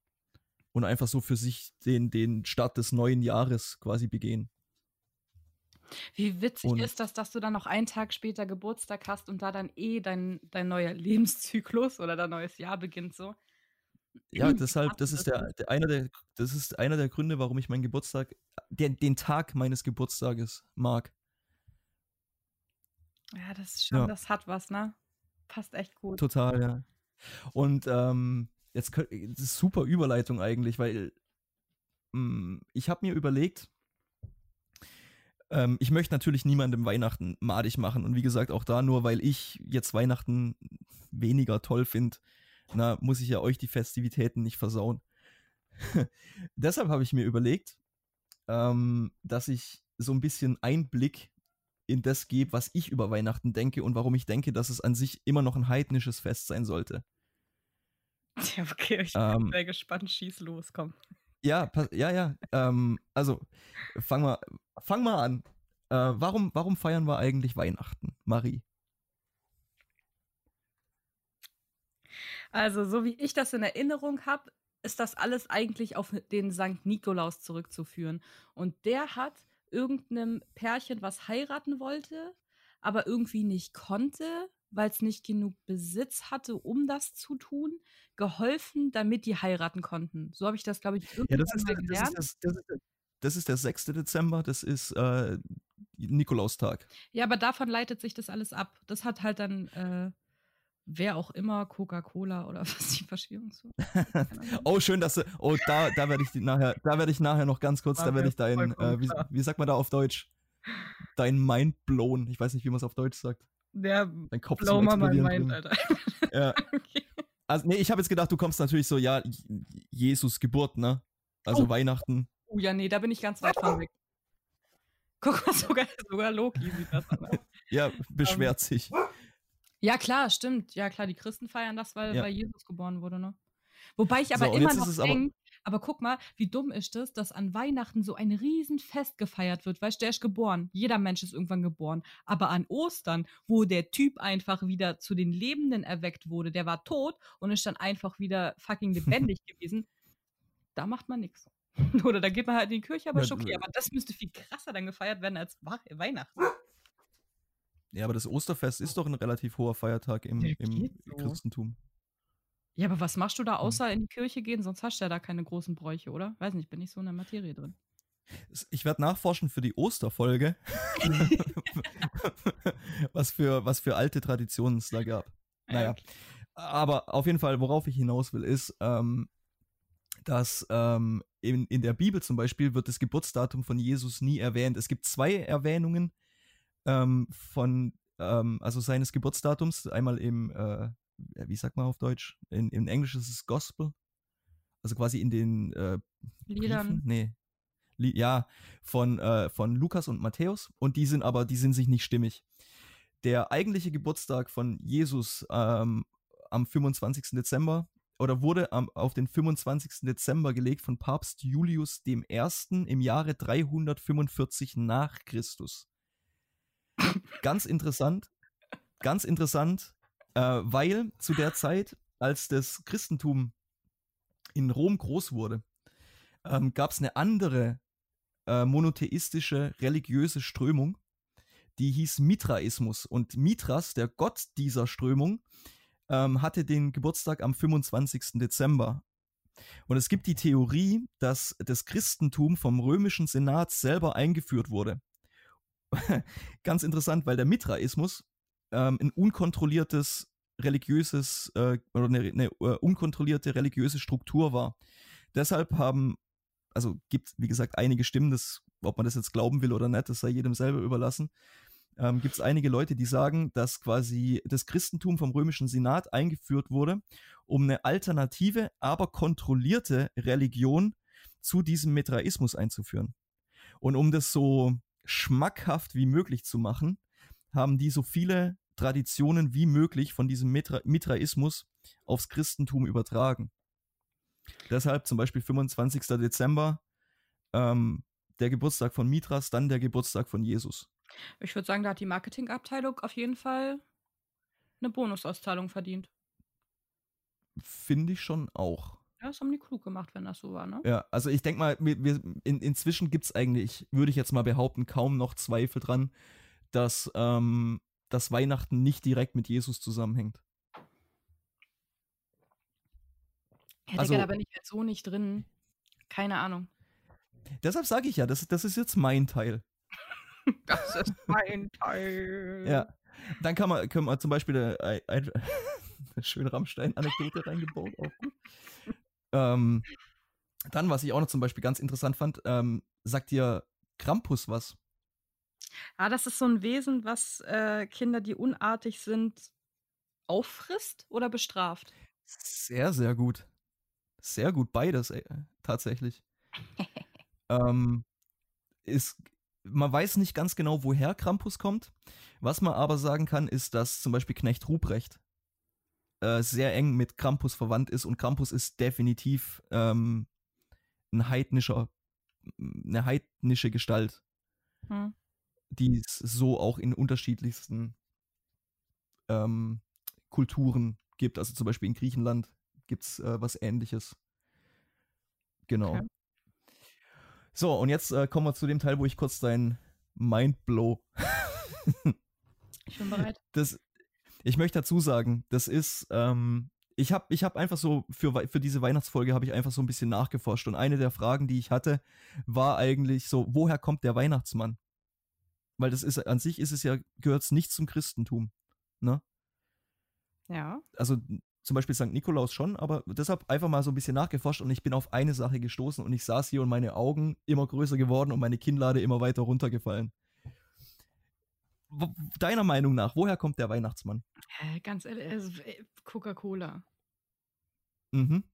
und einfach so für sich den, den Start des neuen Jahres quasi begehen. Wie witzig und ist das, dass du dann noch einen Tag später Geburtstag hast und da dann eh dein, dein neuer Lebenszyklus oder dein neues Jahr beginnt so? Ja, deshalb, das ist der, der, einer der, das ist einer der Gründe, warum ich meinen Geburtstag, den, den Tag meines Geburtstages mag. Ja, das ist schon, ja. das hat was, ne? Passt echt gut. Total, ja. Und ähm, jetzt das ist super Überleitung eigentlich, weil mh, hm, ich habe mir überlegt, ähm, ich möchte natürlich niemandem Weihnachten madig machen und wie gesagt auch da nur, weil ich jetzt Weihnachten weniger toll finde, na muss ich ja euch die Festivitäten nicht versauen. Deshalb habe ich mir überlegt, ähm, dass ich so ein bisschen Einblick in das gebe, was ich über Weihnachten denke und warum ich denke, dass es an sich immer noch ein heidnisches Fest sein sollte. Ja, okay, ich bin ähm, sehr gespannt. Schieß los, komm. Ja, ja, ja. Ähm, also, fang mal, fang mal an. Äh, warum, warum feiern wir eigentlich Weihnachten, Marie? Also, so wie ich das in Erinnerung habe, ist das alles eigentlich auf den Sankt Nikolaus zurückzuführen. Und der hat irgendeinem Pärchen, was heiraten wollte, aber irgendwie nicht konnte, weil es nicht genug Besitz hatte, um das zu tun, geholfen, damit die heiraten konnten. So habe ich das, glaube ich, irgendwann ja, das ist, mal gelernt. Das ist, das, das, das ist der 6. Dezember, das ist äh, Nikolaustag. Ja, aber davon leitet sich das alles ab. Das hat halt dann äh, wer auch immer, Coca-Cola oder was die Verschwörung so. oh, schön, dass du. Oh, da, da werde ich nachher, da werde ich nachher noch ganz kurz, da werde ich dein, äh, wie, wie, sagt man da auf Deutsch? Dein Mind blown. Ich weiß nicht, wie man es auf Deutsch sagt. Der Dein Kopf blow mal mein Mind, Alter. ja. okay. Also, nee, ich habe jetzt gedacht, du kommst natürlich so, ja, Jesus Geburt, ne? Also oh. Weihnachten. Oh ja, nee, da bin ich ganz weit von weg. Guck mal, sogar, sogar Loki sieht das an. ja, beschwert um, ähm, sich. Ja, klar, stimmt. Ja, klar, die Christen feiern das, weil, ja. weil Jesus geboren wurde, ne? Wobei ich aber so, immer noch denke, aber, guck mal, wie dumm ist es, dass an Weihnachten so ein Riesenfest gefeiert wird. Weißt du, der ist geboren. Jeder Mensch ist irgendwann geboren. Aber an Ostern, wo der Typ einfach wieder zu den Lebenden erweckt wurde, der war tot und ist dann einfach wieder fucking lebendig gewesen, da macht man nichts. Oder da geht man halt in die Kirche, aber ja, ist okay. Aber das müsste viel krasser dann gefeiert werden als Weihnachten. Ja, aber das Osterfest ist doch ein relativ hoher Feiertag im, im so. Christentum. Ja, aber was machst du da hm. außer in die Kirche gehen? Sonst hast du ja da keine großen Bräuche, oder? Weiß nicht, bin ich so in der Materie drin. Ich werde nachforschen für die Osterfolge, was, für, was für alte Traditionen es da gab. Naja, okay. aber auf jeden Fall, worauf ich hinaus will, ist, ähm, dass ähm, in, in der Bibel zum Beispiel wird das Geburtsdatum von Jesus nie erwähnt. Es gibt zwei Erwähnungen ähm, von, ähm, also seines Geburtsdatums, einmal im, äh, wie sagt man auf Deutsch? In, in Englisch ist es Gospel. Also quasi in den äh, Liedern. Nee. Li ja, von, äh, von Lukas und Matthäus. Und die sind aber, die sind sich nicht stimmig. Der eigentliche Geburtstag von Jesus ähm, am 25. Dezember oder wurde am, auf den 25. Dezember gelegt von Papst Julius I. im Jahre 345 nach Christus. Ganz interessant, ganz interessant, äh, weil zu der Zeit, als das Christentum in Rom groß wurde, ähm, gab es eine andere äh, monotheistische religiöse Strömung, die hieß Mitraismus. Und Mithras, der Gott dieser Strömung, ähm, hatte den Geburtstag am 25. Dezember. Und es gibt die Theorie, dass das Christentum vom römischen Senat selber eingeführt wurde. ganz interessant, weil der Mitraismus ähm, ein unkontrolliertes religiöses äh, oder eine, eine uh, unkontrollierte religiöse Struktur war. Deshalb haben, also gibt wie gesagt einige Stimmen, das, ob man das jetzt glauben will oder nicht, das sei jedem selber überlassen. Ähm, gibt es einige Leute, die sagen, dass quasi das Christentum vom römischen Senat eingeführt wurde, um eine alternative, aber kontrollierte Religion zu diesem Mitraismus einzuführen. Und um das so schmackhaft wie möglich zu machen, haben die so viele Traditionen wie möglich von diesem Mitra Mitraismus aufs Christentum übertragen. Deshalb zum Beispiel 25. Dezember ähm, der Geburtstag von Mithras, dann der Geburtstag von Jesus. Ich würde sagen, da hat die Marketingabteilung auf jeden Fall eine Bonusauszahlung verdient. Finde ich schon auch. Ja, das haben die klug gemacht, wenn das so war, ne? Ja, also ich denke mal, wir, wir, in, inzwischen gibt es eigentlich, würde ich jetzt mal behaupten, kaum noch Zweifel dran, dass, ähm, dass Weihnachten nicht direkt mit Jesus zusammenhängt. Ja, also, bin ich jetzt so nicht drin. Keine Ahnung. Deshalb sage ich ja, das, das ist jetzt mein Teil. das ist mein Teil. Ja. Dann kann man, können wir zum Beispiel eine, eine, eine schöne Rammstein-Anekdote reingebaut. Ähm, dann, was ich auch noch zum Beispiel ganz interessant fand, ähm, sagt dir Krampus was? Ah, das ist so ein Wesen, was äh, Kinder, die unartig sind, auffrisst oder bestraft? Sehr, sehr gut. Sehr gut, beides ey, äh, tatsächlich. ähm, ist, man weiß nicht ganz genau, woher Krampus kommt. Was man aber sagen kann, ist, dass zum Beispiel Knecht Ruprecht äh, sehr eng mit Krampus verwandt ist und Krampus ist definitiv ähm, ein heidnischer, eine heidnische Gestalt, hm. Die es so auch in unterschiedlichsten ähm, Kulturen gibt. Also zum Beispiel in Griechenland gibt es äh, was ähnliches. Genau. Okay. So, und jetzt äh, kommen wir zu dem Teil, wo ich kurz dein Mindblow. ich bin bereit. Das, ich möchte dazu sagen, das ist, ähm, ich habe ich hab einfach so, für, für diese Weihnachtsfolge habe ich einfach so ein bisschen nachgeforscht. Und eine der Fragen, die ich hatte, war eigentlich so, woher kommt der Weihnachtsmann? Weil das ist, an sich ist es ja, gehört es nicht zum Christentum. Ne? Ja. Also zum Beispiel St. Nikolaus schon, aber deshalb einfach mal so ein bisschen nachgeforscht und ich bin auf eine Sache gestoßen und ich saß hier und meine Augen immer größer geworden und meine Kinnlade immer weiter runtergefallen. Deiner Meinung nach, woher kommt der Weihnachtsmann? Ganz ehrlich, also, äh, Coca-Cola. Mhm.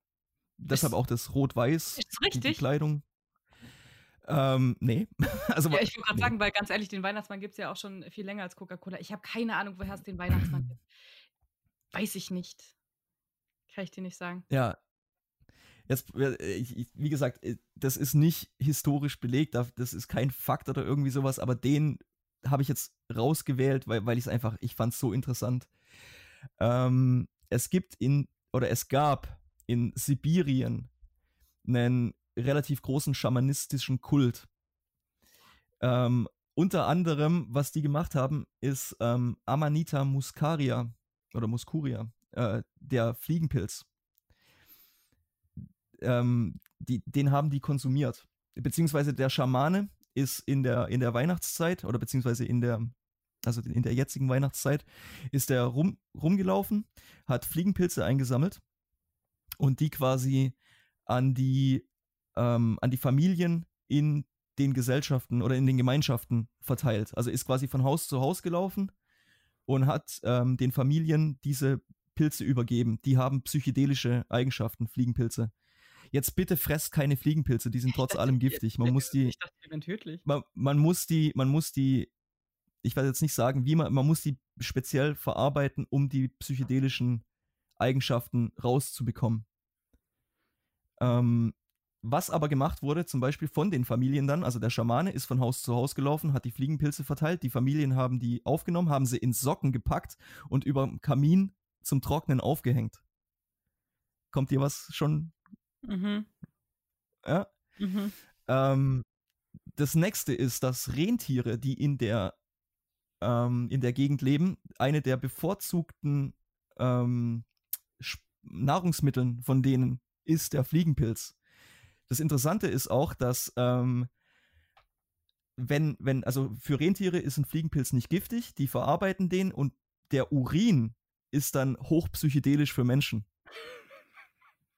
Deshalb auch das Rot-Weiß, die Kleidung. Ähm, nee. also, ja, ich würde gerade nee. sagen, weil ganz ehrlich, den Weihnachtsmann gibt es ja auch schon viel länger als Coca-Cola. Ich habe keine Ahnung, woher es den Weihnachtsmann gibt. Weiß ich nicht. Kann ich dir nicht sagen. Ja. Jetzt, wie gesagt, äh, das ist nicht historisch belegt, das ist kein Fakt oder irgendwie sowas, aber den habe ich jetzt rausgewählt, weil, weil ich es einfach, ich fand es so interessant. Ähm, es gibt in, oder es gab in Sibirien einen relativ großen schamanistischen Kult. Ähm, unter anderem, was die gemacht haben, ist ähm, Amanita muscaria oder muscuria, äh, der Fliegenpilz. Ähm, die, den haben die konsumiert. Beziehungsweise der Schamane ist in der, in der Weihnachtszeit oder beziehungsweise in der, also in der jetzigen Weihnachtszeit, ist er rum, rumgelaufen, hat Fliegenpilze eingesammelt und die quasi an die, ähm, an die Familien in den Gesellschaften oder in den Gemeinschaften verteilt. Also ist quasi von Haus zu Haus gelaufen und hat ähm, den Familien diese Pilze übergeben. Die haben psychedelische Eigenschaften, Fliegenpilze. Jetzt bitte fresst keine Fliegenpilze, die sind trotz allem giftig. Man muss die. Ich dachte, die wären tödlich. Man, man muss die, man muss die, ich werde jetzt nicht sagen, wie man, man muss die speziell verarbeiten, um die psychedelischen Eigenschaften rauszubekommen. Ähm, was aber gemacht wurde, zum Beispiel von den Familien dann, also der Schamane ist von Haus zu Haus gelaufen, hat die Fliegenpilze verteilt, die Familien haben die aufgenommen, haben sie in Socken gepackt und über dem Kamin zum Trocknen aufgehängt. Kommt dir was schon Mhm. Ja. Mhm. Ähm, das nächste ist, dass Rentiere, die in der, ähm, in der Gegend leben, eine der bevorzugten ähm, Nahrungsmitteln von denen ist der Fliegenpilz. Das Interessante ist auch, dass ähm, wenn, wenn, also für Rentiere ist ein Fliegenpilz nicht giftig, die verarbeiten den und der Urin ist dann hochpsychedelisch für Menschen.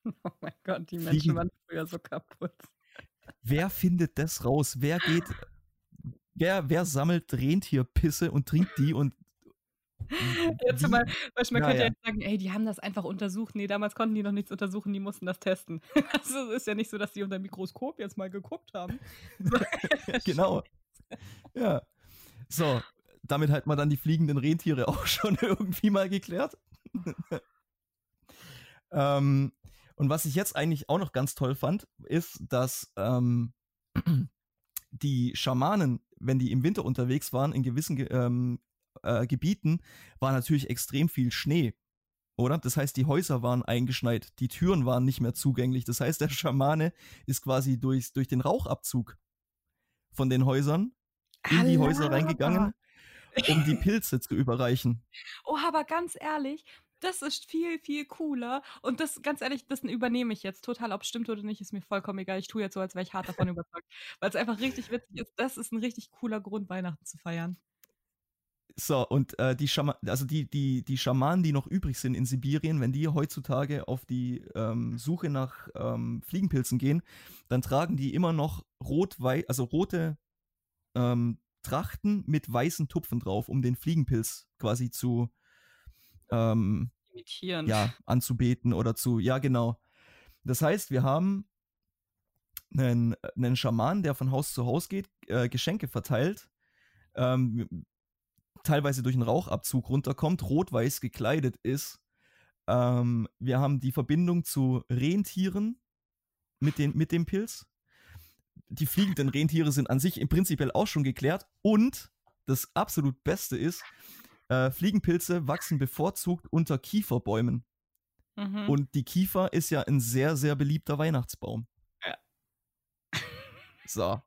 Oh mein Gott, die Menschen Fliegen. waren früher so kaputt. Wer findet das raus? Wer geht, wer, wer sammelt Rentierpisse und trinkt die und Jetzt mal, weißt, man ja, könnte ja. jetzt sagen, ey, die haben das einfach untersucht. Nee, damals konnten die noch nichts untersuchen, die mussten das testen. Also es ist ja nicht so, dass die unter dem Mikroskop jetzt mal geguckt haben. genau. Ja. So, damit hat man dann die fliegenden Rentiere auch schon irgendwie mal geklärt. ähm, und was ich jetzt eigentlich auch noch ganz toll fand, ist, dass ähm, die Schamanen, wenn die im Winter unterwegs waren, in gewissen ähm, äh, Gebieten, war natürlich extrem viel Schnee. oder? Das heißt, die Häuser waren eingeschneit, die Türen waren nicht mehr zugänglich. Das heißt, der Schamane ist quasi durch, durch den Rauchabzug von den Häusern in die Häuser reingegangen, um die Pilze zu überreichen. Oh, aber ganz ehrlich, das ist viel, viel cooler. Und das, ganz ehrlich, das übernehme ich jetzt total. Ob es stimmt oder nicht, ist mir vollkommen egal. Ich tue jetzt so, als wäre ich hart davon überzeugt. Weil es einfach richtig witzig ist. Das ist ein richtig cooler Grund, Weihnachten zu feiern. So, und äh, die, Schama also die, die, die Schamanen, die noch übrig sind in Sibirien, wenn die heutzutage auf die ähm, Suche nach ähm, Fliegenpilzen gehen, dann tragen die immer noch rot also rote ähm, Trachten mit weißen Tupfen drauf, um den Fliegenpilz quasi zu ähm, imitieren. Ja, anzubeten oder zu, ja, genau. Das heißt, wir haben einen, einen Schaman, der von Haus zu Haus geht, äh, Geschenke verteilt, ähm, teilweise durch einen Rauchabzug runterkommt, rot-weiß gekleidet ist. Ähm, wir haben die Verbindung zu Rentieren mit, den, mit dem Pilz. Die fliegenden Rentiere sind an sich im Prinzip auch schon geklärt. Und das absolut Beste ist, äh, Fliegenpilze wachsen bevorzugt unter Kieferbäumen. Mhm. Und die Kiefer ist ja ein sehr, sehr beliebter Weihnachtsbaum. Ja. So.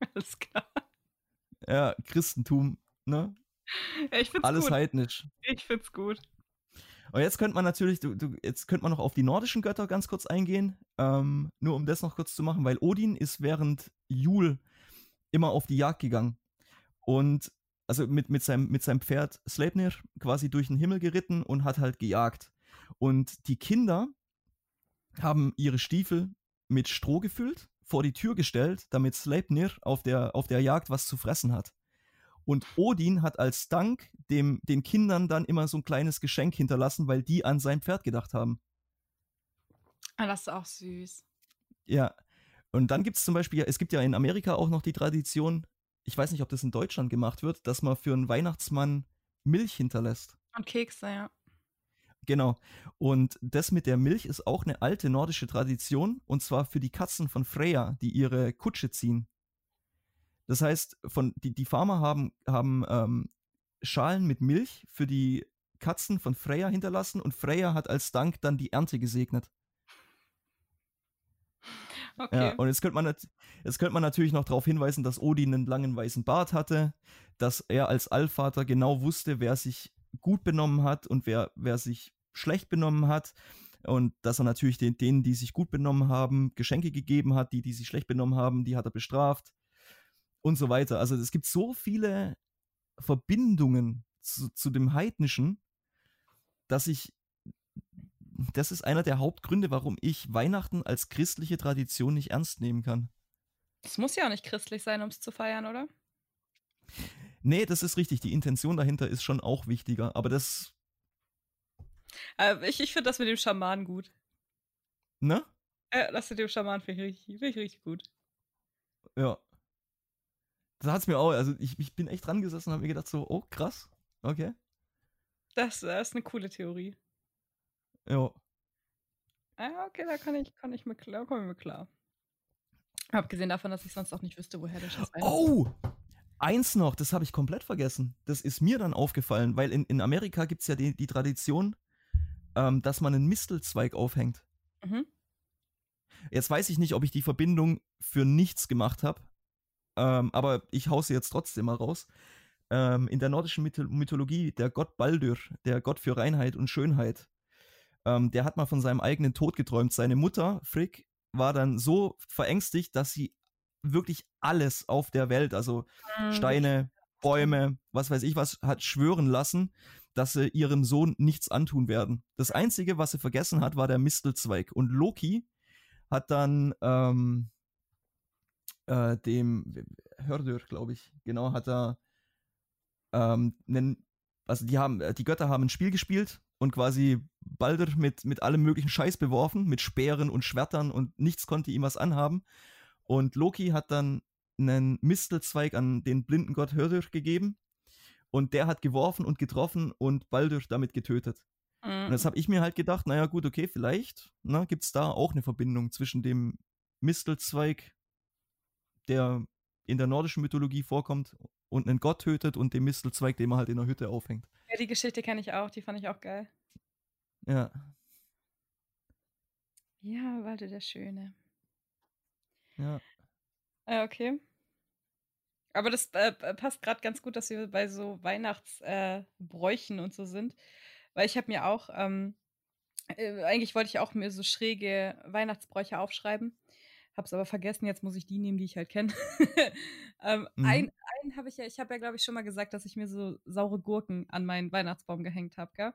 Alles klar. Ja, Christentum, ne? Ja, ich find's Alles gut. heidnisch. Ich find's gut. Und jetzt könnte man natürlich, du, du, jetzt könnte man noch auf die nordischen Götter ganz kurz eingehen. Ähm, nur um das noch kurz zu machen, weil Odin ist während Jul immer auf die Jagd gegangen. Und also mit, mit, seinem, mit seinem Pferd Sleipnir quasi durch den Himmel geritten und hat halt gejagt. Und die Kinder haben ihre Stiefel mit Stroh gefüllt, vor die Tür gestellt, damit Sleipnir auf der, auf der Jagd was zu fressen hat. Und Odin hat als Dank dem, den Kindern dann immer so ein kleines Geschenk hinterlassen, weil die an sein Pferd gedacht haben. Ah, das ist auch süß. Ja. Und dann gibt es zum Beispiel, es gibt ja in Amerika auch noch die Tradition, ich weiß nicht, ob das in Deutschland gemacht wird, dass man für einen Weihnachtsmann Milch hinterlässt. Und Kekse, ja. Genau. Und das mit der Milch ist auch eine alte nordische Tradition, und zwar für die Katzen von Freya, die ihre Kutsche ziehen. Das heißt, von, die, die Farmer haben, haben ähm, Schalen mit Milch für die Katzen von Freya hinterlassen und Freya hat als Dank dann die Ernte gesegnet. Okay. Ja, und jetzt könnte, man, jetzt könnte man natürlich noch darauf hinweisen, dass Odin einen langen weißen Bart hatte, dass er als Allvater genau wusste, wer sich gut benommen hat und wer, wer sich schlecht benommen hat. Und dass er natürlich den, denen, die sich gut benommen haben, Geschenke gegeben hat, die, die sich schlecht benommen haben, die hat er bestraft und so weiter. Also es gibt so viele Verbindungen zu, zu dem Heidnischen, dass ich das ist einer der Hauptgründe, warum ich Weihnachten als christliche Tradition nicht ernst nehmen kann. Es muss ja auch nicht christlich sein, um es zu feiern, oder? Nee, das ist richtig. Die Intention dahinter ist schon auch wichtiger. Aber das. Äh, ich ich finde das mit dem Schaman gut. Ne? Äh, das mit dem Schaman finde ich, richtig, find ich richtig gut. Ja. Das hat es mir auch. Also, ich, ich bin echt dran gesessen und habe mir gedacht, so, oh, krass. Okay. Das, das ist eine coole Theorie. Ja. Ah, okay, da kann ich, kann ich mir klar, komme ich mir klar. Abgesehen davon, dass ich sonst auch nicht wüsste, woher der Schatz Oh! Eins noch, das habe ich komplett vergessen. Das ist mir dann aufgefallen, weil in, in Amerika gibt es ja die, die Tradition, ähm, dass man einen Mistelzweig aufhängt. Mhm. Jetzt weiß ich nicht, ob ich die Verbindung für nichts gemacht habe, ähm, aber ich hau sie jetzt trotzdem mal raus. Ähm, in der nordischen Mythologie, der Gott Baldur, der Gott für Reinheit und Schönheit, ähm, der hat mal von seinem eigenen Tod geträumt. Seine Mutter, Frick, war dann so verängstigt, dass sie wirklich alles auf der Welt, also mhm. Steine, Bäume, was weiß ich was, hat schwören lassen, dass sie ihrem Sohn nichts antun werden. Das Einzige, was sie vergessen hat, war der Mistelzweig. Und Loki hat dann ähm, äh, dem Hördur, glaube ich, genau, hat er ähm, einen, also die haben, die Götter haben ein Spiel gespielt und quasi Baldur mit, mit allem möglichen Scheiß beworfen, mit Speeren und Schwertern und nichts konnte ihm was anhaben. Und Loki hat dann einen Mistelzweig an den blinden Gott Hördur gegeben und der hat geworfen und getroffen und Baldur damit getötet. Mhm. Und das habe ich mir halt gedacht, naja gut, okay, vielleicht ne, gibt es da auch eine Verbindung zwischen dem Mistelzweig, der in der nordischen Mythologie vorkommt und einen Gott tötet und dem Mistelzweig, den man halt in der Hütte aufhängt. Ja, die Geschichte kenne ich auch, die fand ich auch geil. Ja. Ja, Walde der Schöne. Ja. Ah, okay. Aber das äh, passt gerade ganz gut, dass wir bei so Weihnachtsbräuchen äh, und so sind. Weil ich habe mir auch, ähm, äh, eigentlich wollte ich auch mir so schräge Weihnachtsbräuche aufschreiben. Hab's aber vergessen, jetzt muss ich die nehmen, die ich halt kenne. ähm, mhm. Ein, einen habe ich ja, ich habe ja, glaube ich, schon mal gesagt, dass ich mir so saure Gurken an meinen Weihnachtsbaum gehängt habe, gell?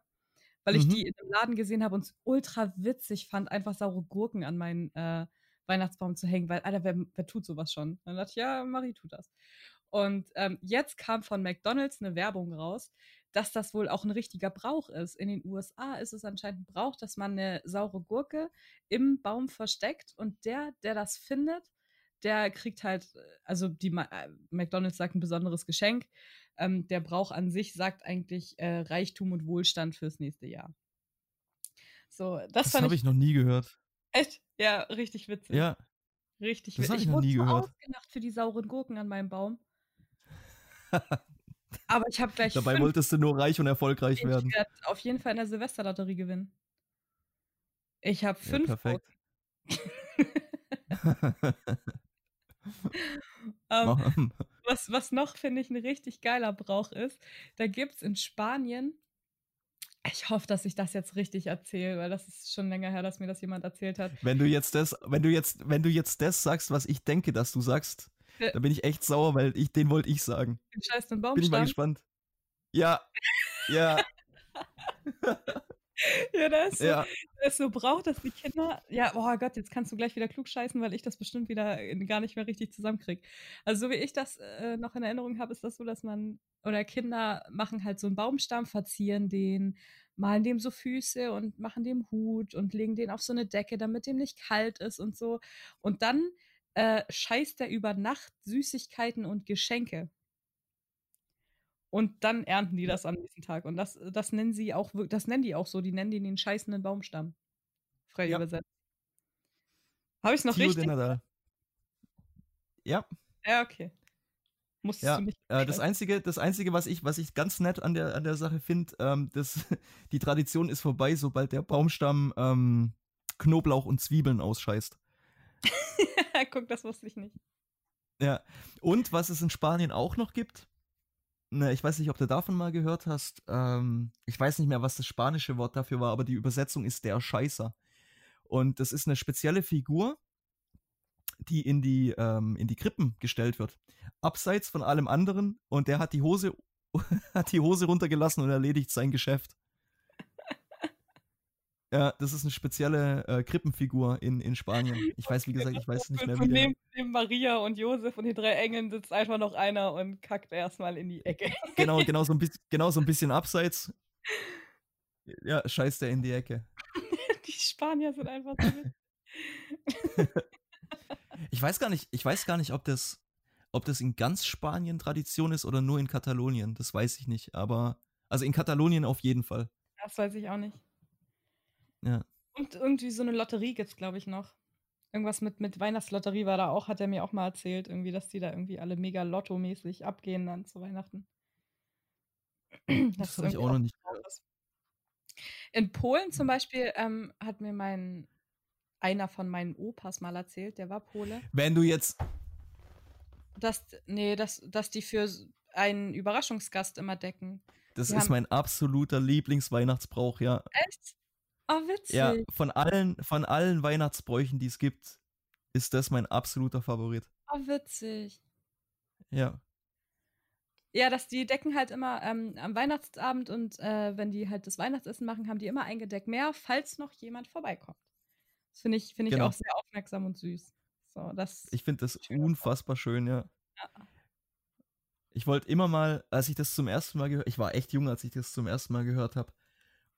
Weil ich mhm. die in dem Laden gesehen habe und es ultra witzig fand, einfach saure Gurken an meinen äh, Weihnachtsbaum zu hängen, weil, Alter, wer, wer tut sowas schon? Dann dachte ich, ja, Marie tut das. Und ähm, jetzt kam von McDonalds eine Werbung raus, dass das wohl auch ein richtiger Brauch ist. In den USA ist es anscheinend ein Brauch, dass man eine saure Gurke im Baum versteckt und der, der das findet, der kriegt halt, also die äh, McDonalds sagt ein besonderes Geschenk. Ähm, der Brauch an sich sagt eigentlich äh, Reichtum und Wohlstand fürs nächste Jahr. So, das, das habe ich noch nie gehört. Echt? Ja, richtig witzig. Ja. Richtig witzig. Ich, ich noch nie gehört. ausgelacht für die sauren Gurken an meinem Baum. Aber ich habe gleich. Dabei fünf. wolltest du nur reich und erfolgreich ich werden. Ich werde auf jeden Fall in der Silvesterlotterie gewinnen. Ich habe fünf. Ja, perfekt. um, ähm, was, was noch, finde ich, ein richtig geiler Brauch ist, da gibt es in Spanien ich hoffe, dass ich das jetzt richtig erzähle, weil das ist schon länger her, dass mir das jemand erzählt hat. Wenn du jetzt das, wenn du jetzt, wenn du jetzt das sagst, was ich denke, dass du sagst, äh, da bin ich echt sauer, weil ich, den wollte ich sagen. Den scheiß den Baumstamm. Bin ich mal gespannt. Ja, ja. ja, das ist, so, ja. ist so braucht, dass die Kinder. Ja, oh Gott, jetzt kannst du gleich wieder klug scheißen, weil ich das bestimmt wieder gar nicht mehr richtig zusammenkriege. Also, so wie ich das äh, noch in Erinnerung habe, ist das so, dass man. Oder Kinder machen halt so einen Baumstamm, verzieren den, malen dem so Füße und machen dem Hut und legen den auf so eine Decke, damit dem nicht kalt ist und so. Und dann äh, scheißt er über Nacht Süßigkeiten und Geschenke. Und dann ernten die das am nächsten Tag. Und das, das nennen sie auch, das nennen die auch so, die nennen die den scheißenden Baumstamm. Frei ja. übersetzt. Habe ich es noch Tio richtig? Ja. Ja, okay. Musstest ja, äh, das einzige, das einzige, was ich, was ich ganz nett an der, an der Sache finde, ähm, die Tradition ist vorbei, sobald der Baumstamm ähm, Knoblauch und Zwiebeln ausscheißt. Guck, das wusste ich nicht. Ja. Und was es in Spanien auch noch gibt, ne, ich weiß nicht, ob du davon mal gehört hast. Ähm, ich weiß nicht mehr, was das spanische Wort dafür war, aber die Übersetzung ist der Scheißer. Und das ist eine spezielle Figur, die in die, ähm, in die Krippen gestellt wird. Abseits von allem anderen und der hat die Hose, hat die Hose runtergelassen und erledigt sein Geschäft. Ja, das ist eine spezielle äh, Krippenfigur in, in Spanien. Ich weiß, wie gesagt, ich weiß nicht mehr, wie neben, neben Maria und Josef und den drei Engeln sitzt einfach noch einer und kackt erstmal in die Ecke. Genau, genau so ein bisschen, genau so ein bisschen abseits. Ja, scheißt er in die Ecke. die Spanier sind einfach so Ich weiß gar nicht, ich weiß gar nicht, ob das, ob das in ganz Spanien Tradition ist oder nur in Katalonien. Das weiß ich nicht. Aber, also in Katalonien auf jeden Fall. Das weiß ich auch nicht. Ja. Und irgendwie so eine Lotterie gibt es, glaube ich, noch. Irgendwas mit, mit Weihnachtslotterie war da auch, hat er mir auch mal erzählt, irgendwie, dass die da irgendwie alle mega lottomäßig abgehen dann zu Weihnachten. Das, das habe ich auch noch nicht gehört. In Polen zum Beispiel ähm, hat mir mein einer von meinen Opas mal erzählt, der war Pole. Wenn du jetzt. Dass, nee, dass, dass die für einen Überraschungsgast immer decken. Das die ist mein absoluter Lieblingsweihnachtsbrauch, ja. Echt? Oh, witzig. Ja, von allen, von allen Weihnachtsbräuchen, die es gibt, ist das mein absoluter Favorit. Oh, witzig. Ja. Ja, dass die decken halt immer ähm, am Weihnachtsabend und äh, wenn die halt das Weihnachtsessen machen, haben die immer ein Gedeck mehr, falls noch jemand vorbeikommt. Das finde ich, find ich genau. auch sehr aufmerksam und süß. So, das ich finde das unfassbar schön, ja. ja. Ich wollte immer mal, als ich das zum ersten Mal gehört, ich war echt jung, als ich das zum ersten Mal gehört habe.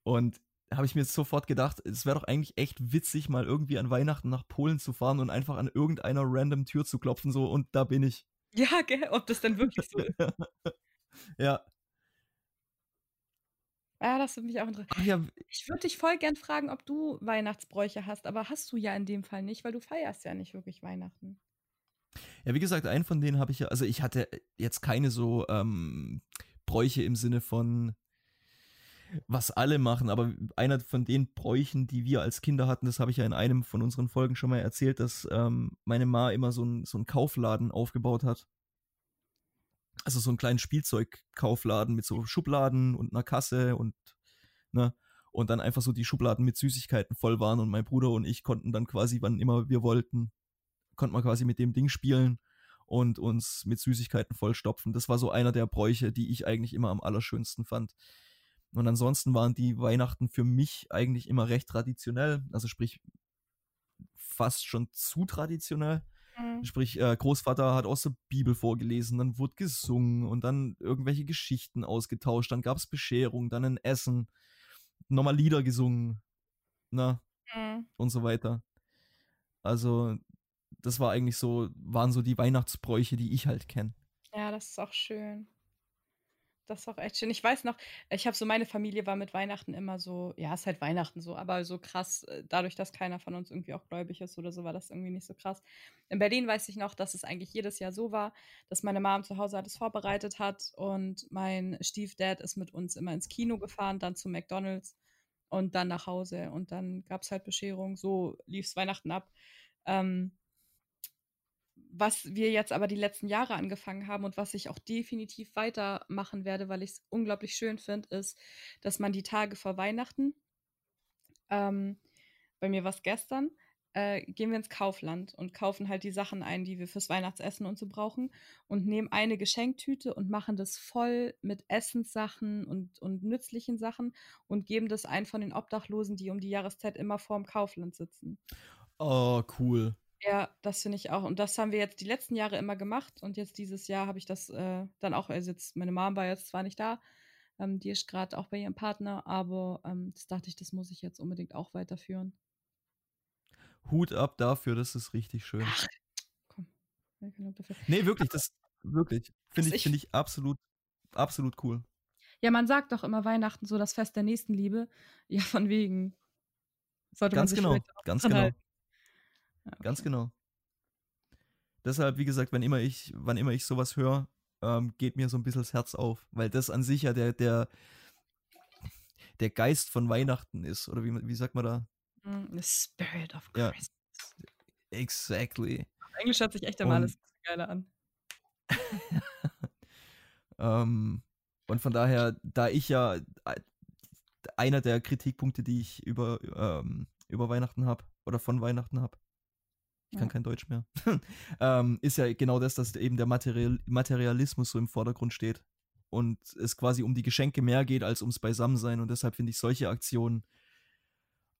Und habe ich mir jetzt sofort gedacht, es wäre doch eigentlich echt witzig, mal irgendwie an Weihnachten nach Polen zu fahren und einfach an irgendeiner random Tür zu klopfen, so und da bin ich. Ja, gell, ob das denn wirklich so ist. ja. Ja, das würde mich auch interessieren. Ja. Ich würde dich voll gern fragen, ob du Weihnachtsbräuche hast, aber hast du ja in dem Fall nicht, weil du feierst ja nicht wirklich Weihnachten. Ja, wie gesagt, einen von denen habe ich ja, also ich hatte jetzt keine so ähm, Bräuche im Sinne von, was alle machen, aber einer von den Bräuchen, die wir als Kinder hatten, das habe ich ja in einem von unseren Folgen schon mal erzählt, dass ähm, meine Ma immer so, ein, so einen Kaufladen aufgebaut hat. Also so einen kleinen Spielzeugkaufladen mit so Schubladen und einer Kasse und ne, und dann einfach so die Schubladen mit Süßigkeiten voll waren und mein Bruder und ich konnten dann quasi, wann immer wir wollten, konnten wir quasi mit dem Ding spielen und uns mit Süßigkeiten vollstopfen. Das war so einer der Bräuche, die ich eigentlich immer am allerschönsten fand. Und ansonsten waren die Weihnachten für mich eigentlich immer recht traditionell, also sprich fast schon zu traditionell. Mhm. Sprich, äh, Großvater hat aus der Bibel vorgelesen, dann wurde gesungen und dann irgendwelche Geschichten ausgetauscht, dann gab es Bescherung, dann ein Essen, nochmal Lieder gesungen, ne? Mhm. Und so weiter. Also, das war eigentlich so, waren so die Weihnachtsbräuche, die ich halt kenne. Ja, das ist auch schön. Das ist auch echt schön. Ich weiß noch, ich habe so meine Familie war mit Weihnachten immer so ja, ist halt Weihnachten so, aber so krass, äh, dadurch, dass keiner von uns irgendwie auch gläubig ist oder so, war das irgendwie nicht so krass. In Berlin weiß ich noch, dass es eigentlich jedes Jahr so war, dass meine Mom zu Hause alles vorbereitet hat und mein Stiefdad ist mit uns immer ins Kino gefahren, dann zu McDonald's und dann nach Hause und dann gab es halt Bescherung. So lief es Weihnachten ab. Ähm was wir jetzt aber die letzten Jahre angefangen haben und was ich auch definitiv weitermachen werde, weil ich es unglaublich schön finde, ist, dass man die Tage vor Weihnachten, ähm, bei mir war es gestern, äh, gehen wir ins Kaufland und kaufen halt die Sachen ein, die wir fürs Weihnachtsessen und so brauchen und nehmen eine Geschenktüte und machen das voll mit Essenssachen und, und nützlichen Sachen und geben das ein von den Obdachlosen, die um die Jahreszeit immer vorm Kaufland sitzen. Oh, cool. Ja, das finde ich auch. Und das haben wir jetzt die letzten Jahre immer gemacht. Und jetzt dieses Jahr habe ich das äh, dann auch, also jetzt, meine Mom war jetzt zwar nicht da, ähm, die ist gerade auch bei ihrem Partner, aber ähm, das dachte ich, das muss ich jetzt unbedingt auch weiterführen. Hut ab dafür, das ist richtig schön. Ach, komm. Nee, wirklich, das wirklich. Finde ich, find ich absolut, absolut cool. Ja, man sagt doch immer Weihnachten so das Fest der Nächstenliebe. Ja, von wegen. Sollte ganz man sich genau, ganz genau. Okay. Ganz genau. Deshalb, wie gesagt, wenn immer ich, wann immer ich sowas höre, ähm, geht mir so ein bisschen das Herz auf, weil das an sich ja der, der, der Geist von Weihnachten ist. Oder wie, wie sagt man da? Mm, the Spirit of Christmas. Ja, exactly. Auf Englisch hört sich echt immer alles geiler an. ähm, und von daher, da ich ja äh, einer der Kritikpunkte, die ich über, ähm, über Weihnachten habe oder von Weihnachten habe, ich kann kein Deutsch mehr, ähm, ist ja genau das, dass eben der Material Materialismus so im Vordergrund steht und es quasi um die Geschenke mehr geht als ums Beisammensein und deshalb finde ich solche Aktionen,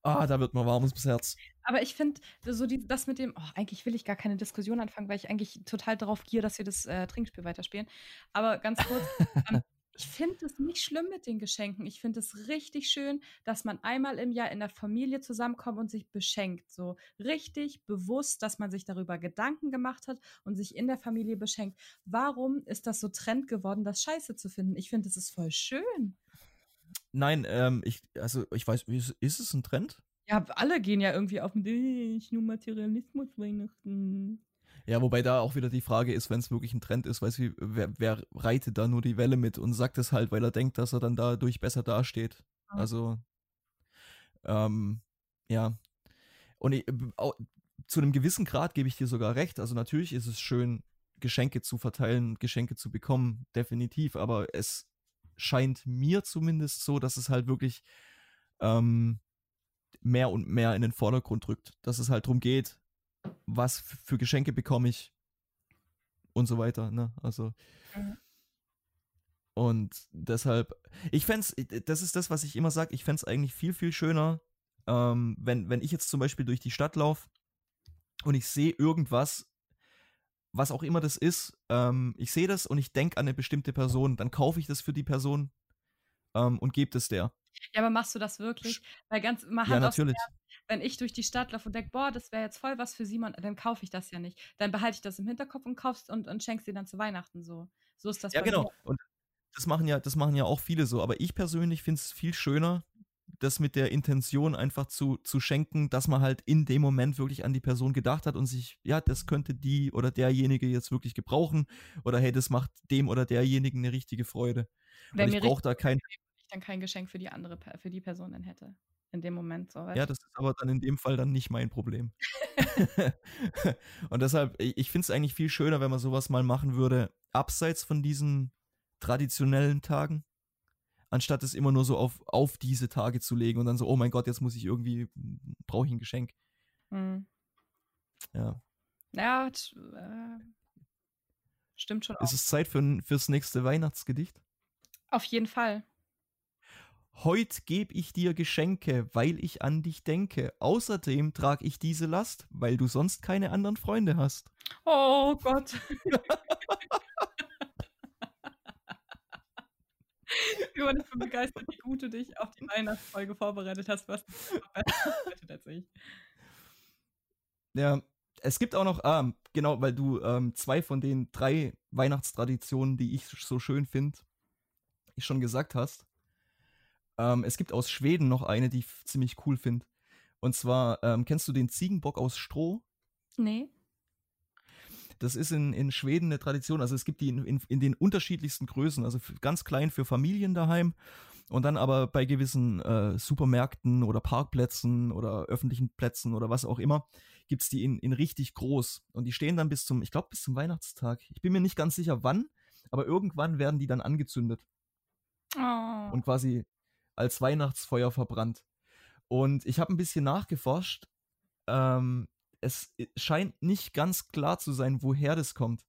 ah, da wird mir warm ums Herz. Aber ich finde, so die, das mit dem, oh, eigentlich will ich gar keine Diskussion anfangen, weil ich eigentlich total darauf gehe, dass wir das äh, Trinkspiel weiterspielen. Aber ganz kurz, ähm, ich finde es nicht schlimm mit den Geschenken. Ich finde es richtig schön, dass man einmal im Jahr in der Familie zusammenkommt und sich beschenkt. So richtig bewusst, dass man sich darüber Gedanken gemacht hat und sich in der Familie beschenkt. Warum ist das so Trend geworden, das Scheiße zu finden? Ich finde, es ist voll schön. Nein, ähm, ich, also ich weiß, ist, ist es ein Trend? Ja, alle gehen ja irgendwie auf den ich nur Materialismus Weihnachten. Ja, wobei da auch wieder die Frage ist, wenn es wirklich ein Trend ist, weißt du, wer, wer, reitet da nur die Welle mit und sagt es halt, weil er denkt, dass er dann dadurch besser dasteht. Mhm. Also, ähm, ja. Und ich, auch, zu einem gewissen Grad gebe ich dir sogar recht. Also natürlich ist es schön, Geschenke zu verteilen, Geschenke zu bekommen, definitiv. Aber es scheint mir zumindest so, dass es halt wirklich ähm, mehr und mehr in den Vordergrund rückt. Dass es halt darum geht, was für Geschenke bekomme ich und so weiter. Ne? Also. Mhm. Und deshalb, ich fände es, das ist das, was ich immer sage, ich fände es eigentlich viel, viel schöner, ähm, wenn, wenn ich jetzt zum Beispiel durch die Stadt laufe und ich sehe irgendwas, was auch immer das ist, ähm, ich sehe das und ich denke an eine bestimmte Person, dann kaufe ich das für die Person ähm, und gebe das der. Ja, aber machst du das wirklich? Weil ganz, man hat ja, natürlich. Sehr, wenn ich durch die Stadt laufe und denke, boah, das wäre jetzt voll was für Simon, dann kaufe ich das ja nicht. Dann behalte ich das im Hinterkopf und kaufst und, und schenkst dir dann zu Weihnachten so. So ist das. Ja, genau. Mir. Und das machen ja, das machen ja auch viele so. Aber ich persönlich finde es viel schöner, das mit der Intention einfach zu, zu schenken, dass man halt in dem Moment wirklich an die Person gedacht hat und sich, ja, das könnte die oder derjenige jetzt wirklich gebrauchen oder hey, das macht dem oder derjenigen eine richtige Freude. Und ich brauche da kein, ich dann kein Geschenk für die andere, für die Person dann hätte. In dem Moment so. Ja, das ist aber dann in dem Fall dann nicht mein Problem. und deshalb, ich finde es eigentlich viel schöner, wenn man sowas mal machen würde, abseits von diesen traditionellen Tagen, anstatt es immer nur so auf, auf diese Tage zu legen und dann so, oh mein Gott, jetzt muss ich irgendwie, brauche ich ein Geschenk. Mhm. Ja. Ja, äh, stimmt schon. Ist auch. es Zeit für, fürs nächste Weihnachtsgedicht? Auf jeden Fall. Heut geb ich dir Geschenke, weil ich an dich denke. Außerdem trag ich diese Last, weil du sonst keine anderen Freunde hast. Oh Gott. ich bin begeistert, wie gut du dich auf die Weihnachtsfolge vorbereitet hast. Was vorbereitet als ich. Ja, es gibt auch noch, ah, genau, weil du ähm, zwei von den drei Weihnachtstraditionen, die ich so schön finde, schon gesagt hast. Ähm, es gibt aus Schweden noch eine, die ich ziemlich cool finde. Und zwar, ähm, kennst du den Ziegenbock aus Stroh? Nee. Das ist in, in Schweden eine Tradition. Also es gibt die in, in, in den unterschiedlichsten Größen. Also ganz klein für Familien daheim und dann aber bei gewissen äh, Supermärkten oder Parkplätzen oder öffentlichen Plätzen oder was auch immer, gibt es die in, in richtig groß. Und die stehen dann bis zum, ich glaube, bis zum Weihnachtstag. Ich bin mir nicht ganz sicher wann, aber irgendwann werden die dann angezündet. Oh. Und quasi als Weihnachtsfeuer verbrannt. Und ich habe ein bisschen nachgeforscht. Ähm, es scheint nicht ganz klar zu sein, woher das kommt.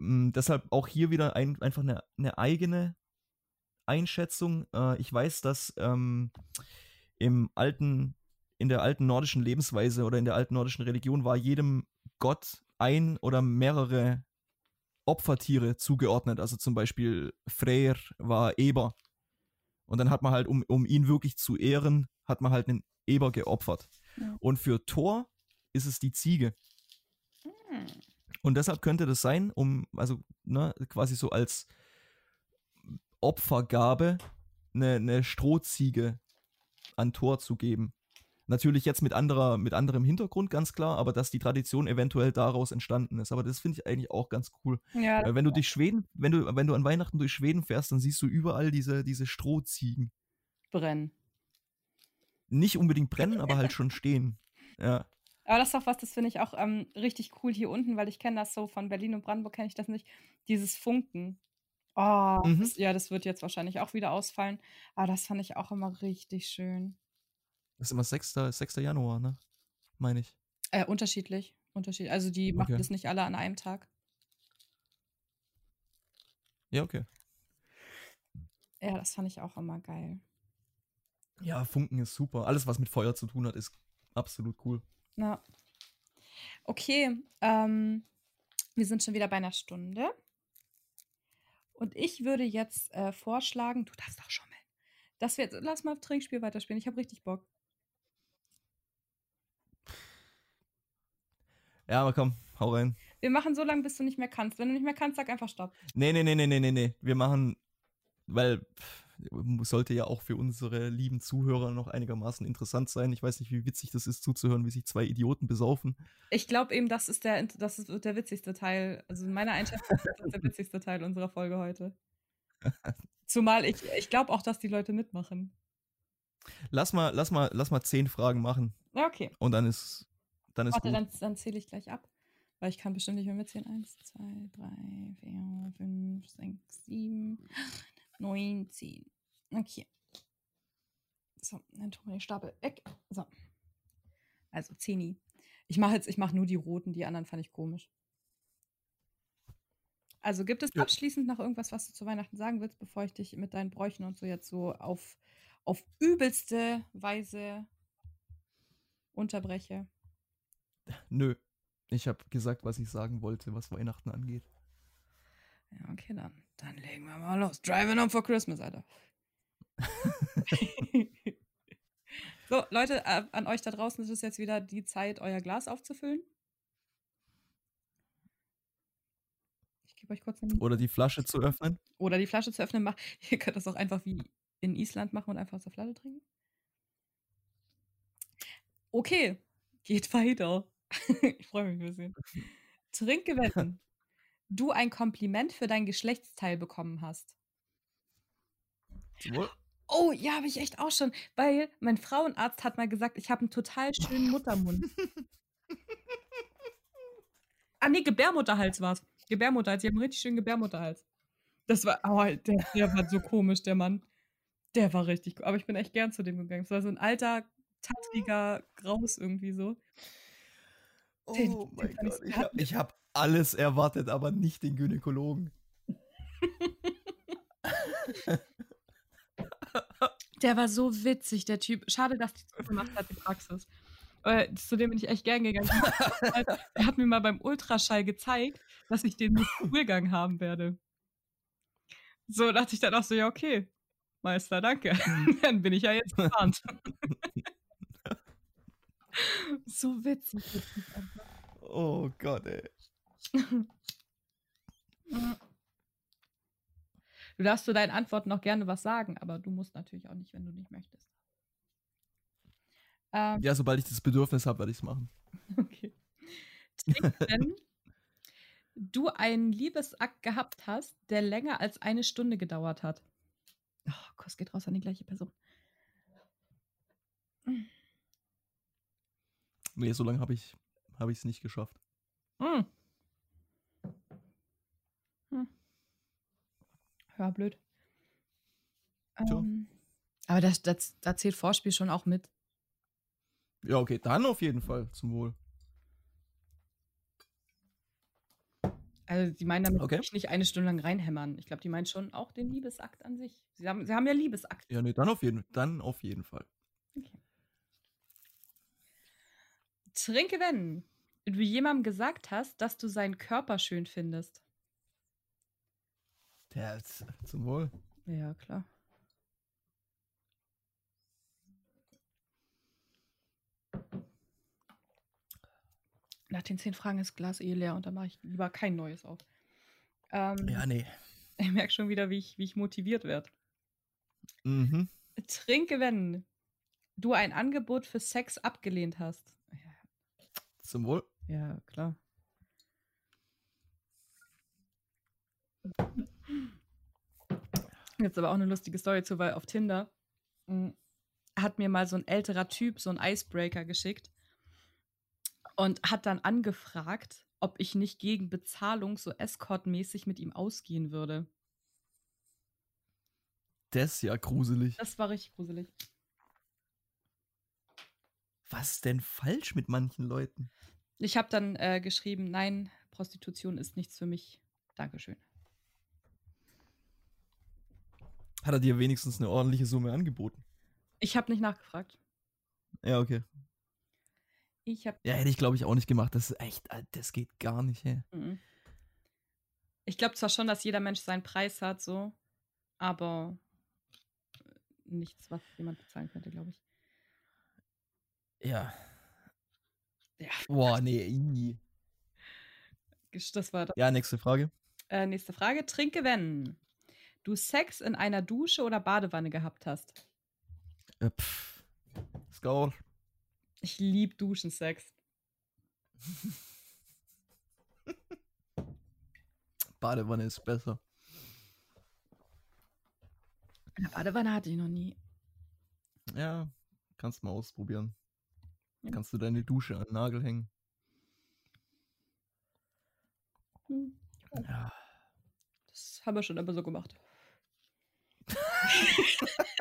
Ähm, deshalb auch hier wieder ein, einfach eine, eine eigene Einschätzung. Äh, ich weiß, dass ähm, im alten, in der alten nordischen Lebensweise oder in der alten nordischen Religion war jedem Gott ein oder mehrere Opfertiere zugeordnet. Also zum Beispiel Freyr war Eber. Und dann hat man halt, um, um ihn wirklich zu ehren, hat man halt einen Eber geopfert. Ja. Und für Thor ist es die Ziege. Hm. Und deshalb könnte das sein, um, also ne, quasi so als Opfergabe eine, eine Strohziege an Thor zu geben. Natürlich jetzt mit anderer, mit anderem Hintergrund, ganz klar, aber dass die Tradition eventuell daraus entstanden ist. Aber das finde ich eigentlich auch ganz cool. Ja, äh, wenn du durch Schweden, wenn du, wenn du an Weihnachten durch Schweden fährst, dann siehst du überall diese, diese Strohziegen. Brennen. Nicht unbedingt brennen, aber halt schon stehen. Ja. Aber das ist doch was, das finde ich auch ähm, richtig cool hier unten, weil ich kenne das so von Berlin und Brandenburg, kenne ich das nicht. Dieses Funken. Oh, mhm. das, ja, das wird jetzt wahrscheinlich auch wieder ausfallen. Aber das fand ich auch immer richtig schön. Das ist immer 6. 6. Januar, ne? Meine ich. Äh, unterschiedlich. Unterschied also die okay. machen das nicht alle an einem Tag. Ja, okay. Ja, das fand ich auch immer geil. Ja, Funken ist super. Alles, was mit Feuer zu tun hat, ist absolut cool. Ja. Okay, ähm, wir sind schon wieder bei einer Stunde. Und ich würde jetzt äh, vorschlagen, du darfst doch schummeln, dass wir jetzt, lass mal Trinkspiel weiterspielen. Ich habe richtig Bock. Ja, aber komm, hau rein. Wir machen so lange, bis du nicht mehr kannst. Wenn du nicht mehr kannst, sag einfach Stopp. Nee, nee, nee, nee, nee, nee, nee. Wir machen, weil pff, sollte ja auch für unsere lieben Zuhörer noch einigermaßen interessant sein. Ich weiß nicht, wie witzig das ist, zuzuhören, wie sich zwei Idioten besaufen. Ich glaube eben, das ist der, das ist der witzigste Teil. Also in meiner Einschätzung ist das der witzigste Teil unserer Folge heute. Zumal ich, ich glaube auch, dass die Leute mitmachen. Lass mal, lass mal, lass mal zehn Fragen machen. Okay. Und dann ist, dann ist Warte, gut. dann, dann zähle ich gleich ab. Weil ich kann bestimmt nicht mehr mitzählen. Eins, zwei, drei, vier, fünf, sechs, sieben, 19. Okay. So, dann tun wir den Stapel weg. So. Also Zeni. Ich mache jetzt, ich mache nur die roten, die anderen fand ich komisch. Also gibt es ja. abschließend noch irgendwas, was du zu Weihnachten sagen willst, bevor ich dich mit deinen Bräuchen und so jetzt so auf, auf übelste Weise unterbreche? Nö. Ich habe gesagt, was ich sagen wollte, was Weihnachten angeht. Ja, okay, dann. Dann legen wir mal los. Driving home for Christmas, Alter. so, Leute, äh, an euch da draußen ist es jetzt wieder die Zeit, euer Glas aufzufüllen. Ich gebe euch kurz einen Oder die Flasche zu öffnen. Oder die Flasche zu öffnen. Ihr könnt das auch einfach wie in Island machen und einfach aus der Flasche trinken. Okay, geht weiter. ich freue mich ein bisschen. Trinke, wenn du ein Kompliment für dein Geschlechtsteil bekommen hast. Oh, ja, habe ich echt auch schon, weil mein Frauenarzt hat mal gesagt, ich habe einen total schönen Muttermund. Ah, ne, Gebärmutterhals war's. Gebärmutterhals. Die haben 'n richtig schönen Gebärmutterhals. Das war oh, der der war so komisch, der Mann. Der war richtig aber ich bin echt gern zu dem gegangen. Das war so 'n alter, tattriger Graus irgendwie so. Den Oh den mein fand ich Gott, ich habe habe alles erwartet, aber nicht den Gynäkologen. Der war so witzig, der Typ. Schade, dass die zugemacht hat, die Praxis. Äh, zu dem bin ich echt gern gegangen. Er hat mir mal beim Ultraschall gezeigt, dass ich den Stuhlgang haben werde. So dachte ich dann auch so: „Ja, okay, Meister, danke. Dann bin ich ja jetzt gewarnt.“ So witzig. Oh Gott, ey. Du darfst zu deinen Antworten noch gerne was sagen, aber du musst natürlich auch nicht, wenn du nicht möchtest. Ähm, Ja, sobald ich das Bedürfnis habe, werde ich's machen. okay. Wenn du einen Liebesakt gehabt hast, der länger als eine Stunde gedauert hat. Oh, Kuss geht raus an die gleiche Person. Ne, so lange habe ich habe ich's nicht geschafft. Hm. Hm. Ja, blöd. Ähm, aber das, das, da zählt Vorspiel schon auch mit. Ja, okay, dann auf jeden Fall zum Wohl. Also, die meinen damit Okay. nicht eine Stunde lang reinhämmern. Ich glaube, die meinen schon auch den Liebesakt an sich. Sie haben, sie haben ja Liebesakt. Ja, ne, dann auf jeden dann auf jeden Fall. Okay. Trinke, wenn du jemandem gesagt hast, dass du seinen Körper schön findest. Ja, zum Wohl. Ja, klar. Nach den zehn Fragen ist Glas eh leer und dann mache ich lieber kein neues auf. Ähm, Ja, ne. Ich merke schon wieder, wie ich, wie ich motiviert werde. Mhm. Trinke, wenn du ein Angebot für Sex abgelehnt hast. Zum Wohl. Ja, klar. Jetzt aber auch eine lustige Story zu, weil auf Tinder mm, hat mir mal so ein älterer Typ so einen Icebreaker geschickt und hat dann angefragt, ob ich nicht gegen Bezahlung so Escort-mäßig mit ihm ausgehen würde. Das ist ja gruselig. Das war richtig gruselig. Was denn falsch mit manchen Leuten? Ich habe dann äh, geschrieben, nein, Prostitution ist nichts für mich. Dankeschön. Hat er dir wenigstens eine ordentliche Summe angeboten? Ich habe nicht nachgefragt. Ja, okay. Ich habe Ja, hätte ich glaube ich auch nicht gemacht. Das ist echt, das geht gar nicht, ey. Mhm. Ich glaube zwar schon, dass jeder Mensch seinen Preis hat, so, aber nichts, was jemand bezahlen könnte, glaube ich. Ja. Ja. Boah, nee. Das war das. Ja, nächste Frage. Äh, nächste Frage. Trinke, wenn du Sex in einer Dusche oder Badewanne gehabt hast. Äh, pff. Scout. Ich liebe Duschensex. Badewanne ist besser. Eine Badewanne hatte ich noch nie. Ja, kannst mal ausprobieren. Kannst du deine Dusche an den Nagel hängen. Hm. Ja. Das haben wir schon immer so gemacht.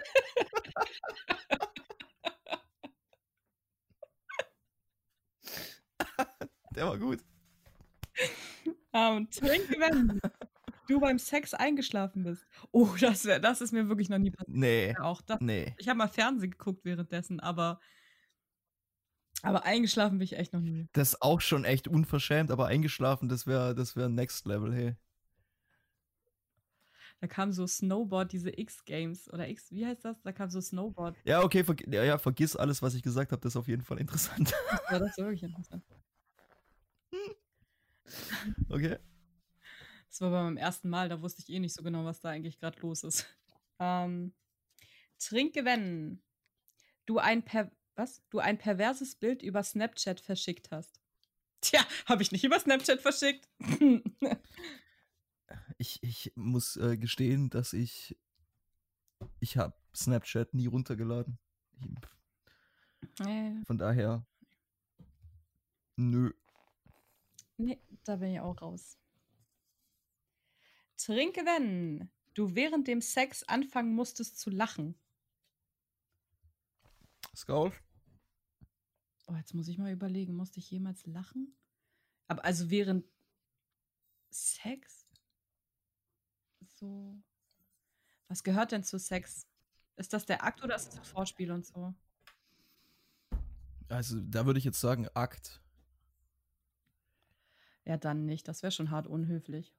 Der war gut. Ähm, trinke, wenn du beim Sex eingeschlafen bist. Oh, das, wär, das ist mir wirklich noch nie passiert. Nee. Auch das Nee. Ich habe mal Fernsehen geguckt währenddessen, aber, aber eingeschlafen bin ich echt noch nie. Das ist auch schon echt unverschämt, aber eingeschlafen, das wäre das wär Next Level, hey. Da kam so Snowboard, diese X-Games oder X, wie heißt das? Da kam so Snowboard. Ja, okay, verg ja, ja, vergiss alles, was ich gesagt habe, das ist auf jeden Fall interessant. Ja, das war wirklich interessant. okay. Das war bei meinem ersten Mal, da wusste ich eh nicht so genau, was da eigentlich gerade los ist. Ähm, trinke, wenn du ein per was? Du ein perverses Bild über Snapchat verschickt hast. Tja, habe ich nicht über Snapchat verschickt. Ich, ich muss äh, gestehen, dass ich. Ich habe Snapchat nie runtergeladen. Äh. Von daher. Nö. Nee, da bin ich auch raus. Trinke, wenn du während dem Sex anfangen musstest zu lachen. Skull? Oh, jetzt muss ich mal überlegen, musste ich jemals lachen? Aber also während Sex? So. Was gehört denn zu Sex? Ist das der Akt oder ist das Vorspiel und so? Also, da würde ich jetzt sagen, Akt. Ja, dann nicht. Das wäre schon hart unhöflich.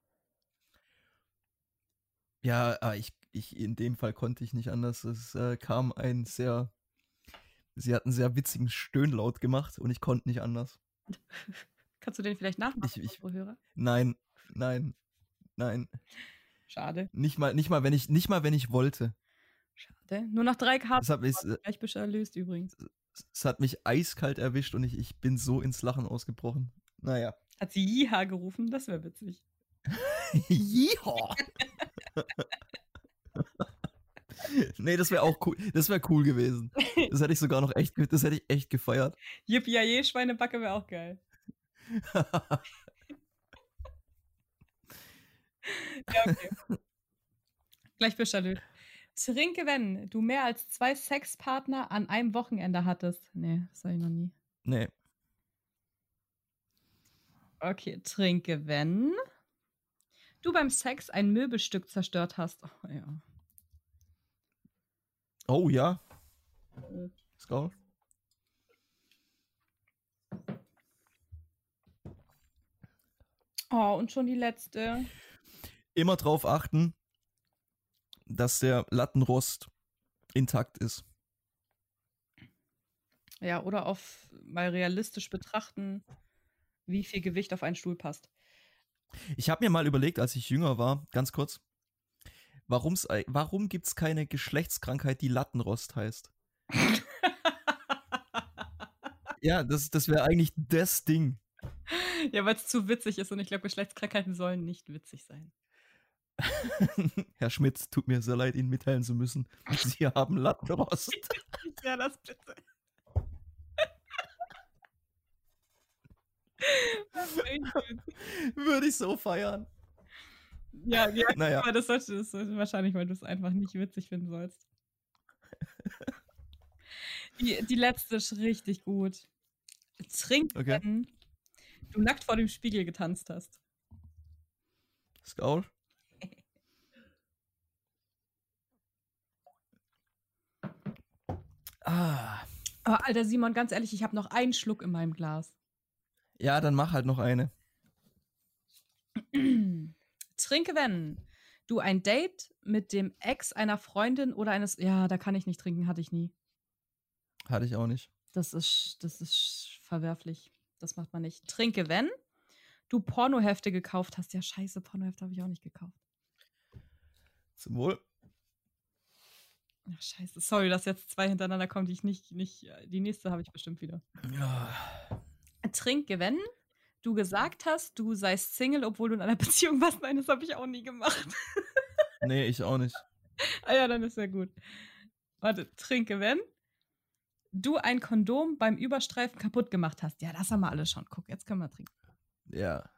Ja, ah, ich, ich, in dem Fall konnte ich nicht anders. Es äh, kam ein sehr. Sie hat einen sehr witzigen Stöhnlaut gemacht und ich konnte nicht anders. Kannst du den vielleicht nachmachen, Ich- ich- Hörer? Nein, nein, nein. Schade. Nicht mal, nicht mal, wenn ich, nicht mal, wenn ich wollte. Schade. Nur noch drei Karten. Es hat, mich, Gleich bist erlöst übrigens. es hat mich eiskalt erwischt und ich, ich bin so ins Lachen ausgebrochen. Naja. Hat sie Jiha gerufen? Das wäre witzig. Yeehaw! nee, das wäre auch cool. Das wäre cool gewesen. Das hätte ich sogar noch echt, das hätte ich echt gefeiert. Yippie Schweinebacke wäre auch geil. Ja, okay. Gleich erlöst. Trinke, wenn du mehr als zwei Sexpartner an einem Wochenende hattest. Nee, das habe ich noch nie. nee. Okay, trinke, wenn du beim Sex ein Möbelstück zerstört hast. Oh, ja. Oh ja. Skull? Oh, und schon die letzte. Immer drauf achten, dass der Lattenrost intakt ist. Ja, oder auf mal realistisch betrachten, wie viel Gewicht auf einen Stuhl passt. Ich habe mir mal überlegt, als ich jünger war, ganz kurz, warum's, warum gibt es keine Geschlechtskrankheit, die Lattenrost heißt? Ja, das, das wäre eigentlich das Ding. ja, weil es zu witzig ist und ich glaube, Geschlechtskrankheiten sollen nicht witzig sein. Herr Schmidt, tut mir sehr leid, Ihnen mitteilen zu müssen. Sie haben Lattenrost. Ja, das bitte. Das. Würde ich so feiern. Ja, ja, Naja. aber das sollte das sollte wahrscheinlich, weil du es einfach nicht witzig finden sollst. Die, die letzte ist richtig gut. Trink, Okay. wenn du nackt vor dem Spiegel getanzt hast. Skaul? Ah. Oh, Alter Simon, ganz ehrlich, ich habe noch einen Schluck in meinem Glas. Ja, dann mach halt noch eine. Trinke, wenn du ein Date mit dem Ex einer Freundin oder eines. Ja, da kann ich nicht trinken, hatte ich nie. Hatte ich auch nicht. Das ist, das ist verwerflich. Das macht man nicht. Trinke, wenn du Pornohefte gekauft hast. Ja, scheiße, Pornohefte habe ich auch nicht gekauft. Zum Wohl. Ach, scheiße. Sorry, dass jetzt zwei hintereinander kommen, die ich nicht. nicht die nächste habe ich bestimmt wieder. Ja. Trinke, wenn du gesagt hast, du seist Single, obwohl du in einer Beziehung warst. Nein, das habe ich auch nie gemacht. Nee, ich auch nicht. Ah ja, dann ist ja gut. Warte, trinke, wenn du ein Kondom beim Überstreifen kaputt gemacht hast. Ja, das haben wir alle schon. Guck, jetzt können wir trinken. Ja.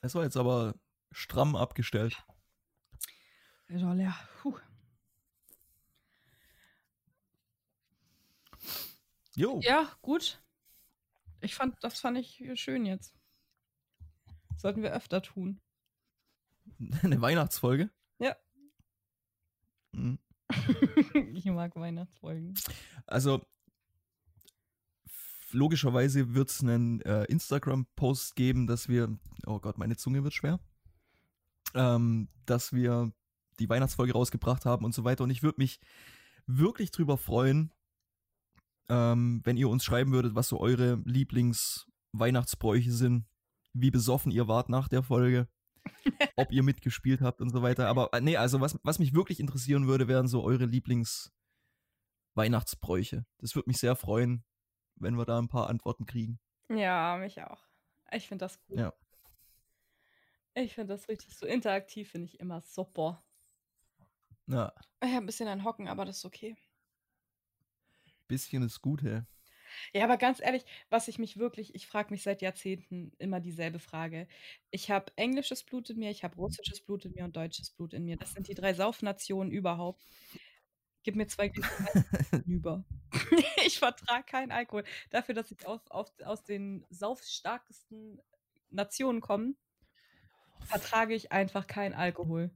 Es war jetzt aber stramm abgestellt. Auch leer. Puh. Jo. Ja, gut. Ich fand, das fand ich schön jetzt. Sollten wir öfter tun. Eine Weihnachtsfolge. Ja. Mhm. ich mag Weihnachtsfolgen. Also, logischerweise wird es einen äh, Instagram-Post geben, dass wir, oh Gott, meine Zunge wird schwer, ähm, dass wir die Weihnachtsfolge rausgebracht haben und so weiter. Und ich würde mich wirklich drüber freuen, ähm, wenn ihr uns schreiben würdet, was so eure Lieblings-Weihnachtsbräuche sind, wie besoffen ihr wart nach der Folge, ob ihr mitgespielt habt und so weiter. Aber äh, nee, also was, was mich wirklich interessieren würde, wären so eure Lieblings- Weihnachtsbräuche. Das würde mich sehr freuen, wenn wir da ein paar Antworten kriegen. Ja, mich auch. Ich finde das gut. Ja. Ich finde das richtig so interaktiv, finde ich immer super. Ja. Ich habe ein bisschen ein Hocken, aber das ist okay. Bisschen ist gut, hä? Ja, aber ganz ehrlich, was ich mich wirklich ich frage mich seit Jahrzehnten immer dieselbe Frage. Ich habe englisches Blut in mir, ich habe russisches Blut in mir und deutsches Blut in mir. Das sind die drei Saufnationen überhaupt. Gib mir zwei Gläser über. Ich vertrage keinen Alkohol. Dafür, dass ich auf auf aus den saufstarkesten Nationen komme, vertrage ich einfach keinen Alkohol.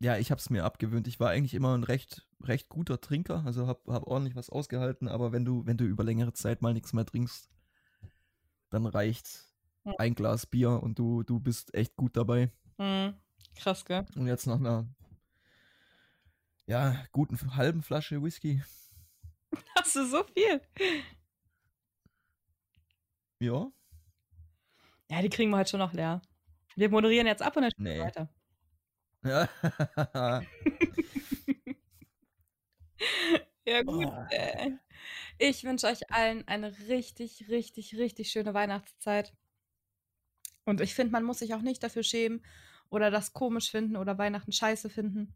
Ja, ich habe es mir abgewöhnt. Ich war eigentlich immer ein recht recht guter Trinker, also habe hab ordentlich was ausgehalten, aber wenn du wenn du über längere Zeit mal nichts mehr trinkst, dann reicht ein Glas Bier und du du bist echt gut dabei. Mhm. Krass, gell? Und jetzt nach einer ja, guten halben Flasche Whisky. Hast du so viel? Ja. Ja, die kriegen wir heute schon noch leer. Wir moderieren jetzt ab und dann spielen wir Ne. weiter. Ja. Gut, Oh. Ich wünsche euch allen eine richtig, richtig, richtig schöne Weihnachtszeit. Und ich finde, man muss sich auch nicht dafür schämen oder das komisch finden oder Weihnachten scheiße finden.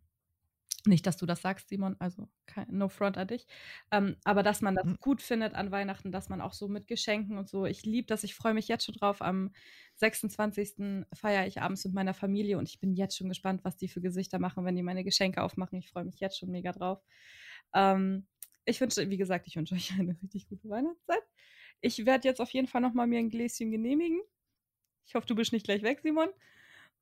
Nicht, dass du das sagst, Simon, also kei no front an dich. Ähm, aber dass man das Mhm. gut findet an Weihnachten, dass man auch so mit Geschenken und so ich liebe das, ich freue mich jetzt schon drauf. Am 26. feiere ich abends mit meiner Familie und ich bin jetzt schon gespannt, was die für Gesichter machen, wenn die meine Geschenke aufmachen. Ich freue mich jetzt schon mega drauf. Ähm, ich wünsche wie gesagt, ich wünsche euch eine richtig gute Weihnachtszeit. Ich werde jetzt auf jeden Fall noch mal mir 'n Gläschen genehmigen. Ich hoffe, du bist nicht gleich weg, Simon.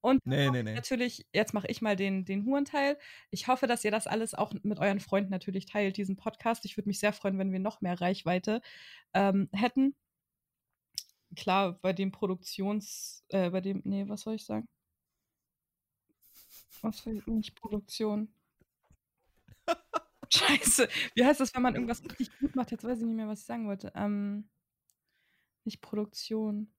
Und dann Ne, hoffe ne, ich ne. natürlich jetzt mache ich mal den den Hurenteil. Ich hoffe, dass ihr das alles auch mit euren Freunden natürlich teilt, diesen Podcast. Ich würde mich sehr freuen, wenn wir noch mehr Reichweite, ähm, hätten. Klar, bei dem Produktions äh, bei dem ne, was soll ich sagen? Was für nicht Produktion. Scheiße, wie heißt das, wenn man irgendwas richtig gut macht? Jetzt weiß ich nicht mehr, was ich sagen wollte. Ähm, nicht Produktion.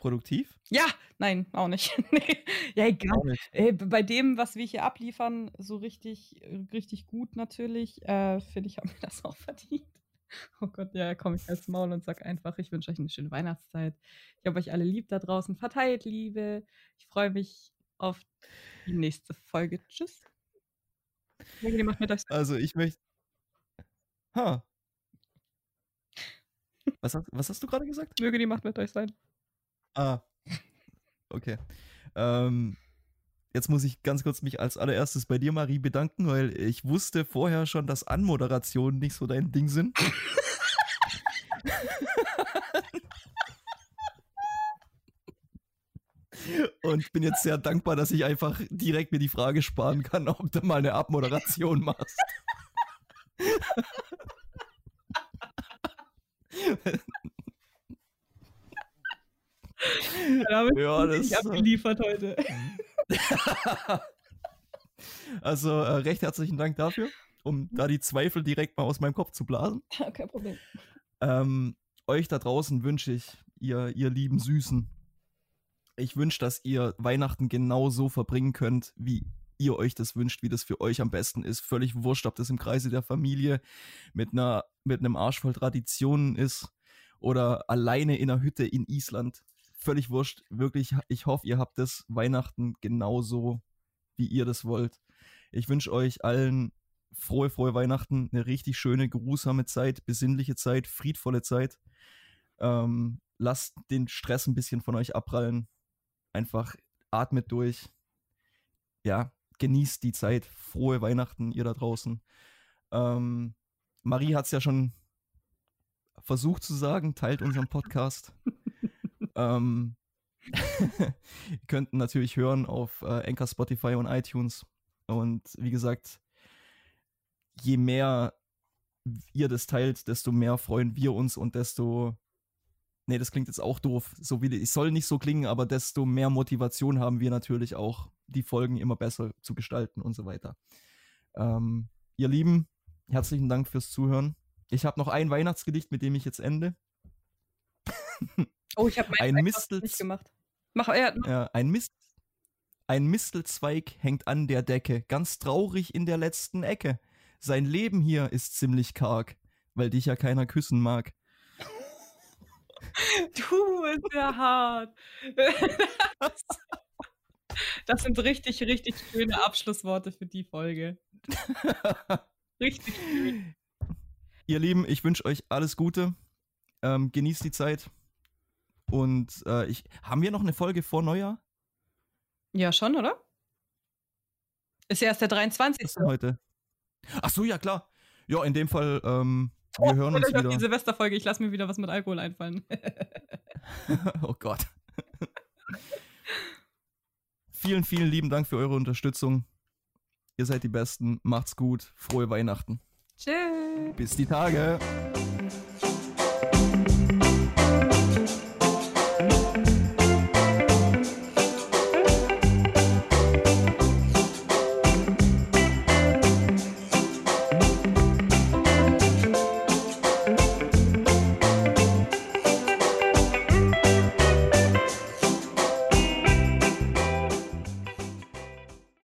Produktiv? Ja, nein, auch nicht. Ja, egal. Nicht. Ey, b bei dem, was wir hier abliefern, so richtig äh, richtig gut natürlich, äh, finde ich, haben wir das auch verdient. Oh Gott, ja, komme ich halt's Maul und sage einfach, ich wünsche euch 'ne schöne Weihnachtszeit. Ich habe euch alle lieb da draußen. Verteilt Liebe. Ich freue mich auf die nächste Folge. Tschüss. Möge die Macht mit euch sein. Also, ich möchte Ha. Was hast was hast du grade gesagt? Möge die Macht mit euch sein. Ah. Okay. Ähm, jetzt muss ich ganz kurz mich als Allererstes bei dir, Marie, bedanken, weil ich wusste vorher schon, dass Anmoderationen nicht so dein Ding sind. Und bin jetzt sehr dankbar, dass ich einfach direkt mir die Frage sparen kann, ob du mal 'ne Abmoderation machst. Da habe ich Ja, das, äh abgeliefert heute. Also, äh, recht herzlichen Dank dafür, um da die Zweifel direkt mal aus meinem Kopf zu blasen. Kein Problem. Ähm, euch da draußen wünsche ich, ihr ihr lieben Süßen ich wünsche, dass ihr Weihnachten genau so verbringen könnt, wie ihr euch das wünscht, wie das für euch am besten ist. Völlig wurscht, ob das im Kreise der Familie mit 'ner mit 'nem Arsch voll Traditionen ist oder alleine in 'ner Hütte in Island. Völlig wurscht. Wirklich, ich hoffe, ihr habt das Weihnachten genauso, wie ihr das wollt. Ich wünsche euch allen frohe, frohe Weihnachten, 'ne richtig schöne, geruhsame Zeit, besinnliche Zeit, friedvolle Zeit. Ähm, lasst den Stress 'n bisschen von euch abprallen. Einfach atmet durch. Ja, genießt die Zeit. Frohe Weihnachten, ihr da draußen. Ähm, Marie hat's ja schon versucht zu sagen, teilt unseren Podcast. Ähm, ihr könnt natürlich hören auf, äh, Anchor, Spotify und iTunes. Und wie gesagt je mehr ihr das teilt, desto mehr freuen wir uns und desto ne, das klingt jetzt auch doof, so wie es soll nicht so klingen, aber desto mehr Motivation haben wir natürlich auch, die Folgen immer besser zu gestalten und so weiter. Ähm, ihr Lieben, herzlichen Dank fürs Zuhören. Ich habe noch ein Weihnachtsgedicht, mit dem ich jetzt ende. Oh, ich habe Ein Mistel nicht gemacht. Mach ja, mach. Ja, ein Mist ein Mistelzweig hängt an der Decke, ganz traurig in der letzten Ecke. Sein Leben hier ist ziemlich karg, weil dich ja keiner küssen mag. Du bist ja hart. Das sind richtig, richtig schöne Abschlussworte für die Folge. Richtig schön. Ihr Lieben, ich wünsche euch alles Gute. Ähm, genießt die Zeit. Und äh, ich, haben wir noch eine Folge vor Neujahr? Ja, schon, oder? Ist ja erst der 23. Was ist denn heute? Ach so, ja, klar. Ja, in dem Fall, ähm, wir oh, hören uns wieder. die Silvesterfolge. Ich lasse mir wieder was mit Alkohol einfallen. oh Gott. vielen, vielen lieben Dank für eure Unterstützung. Ihr seid die Besten. Macht's gut. Frohe Weihnachten. Tschüss. Bis die Tage.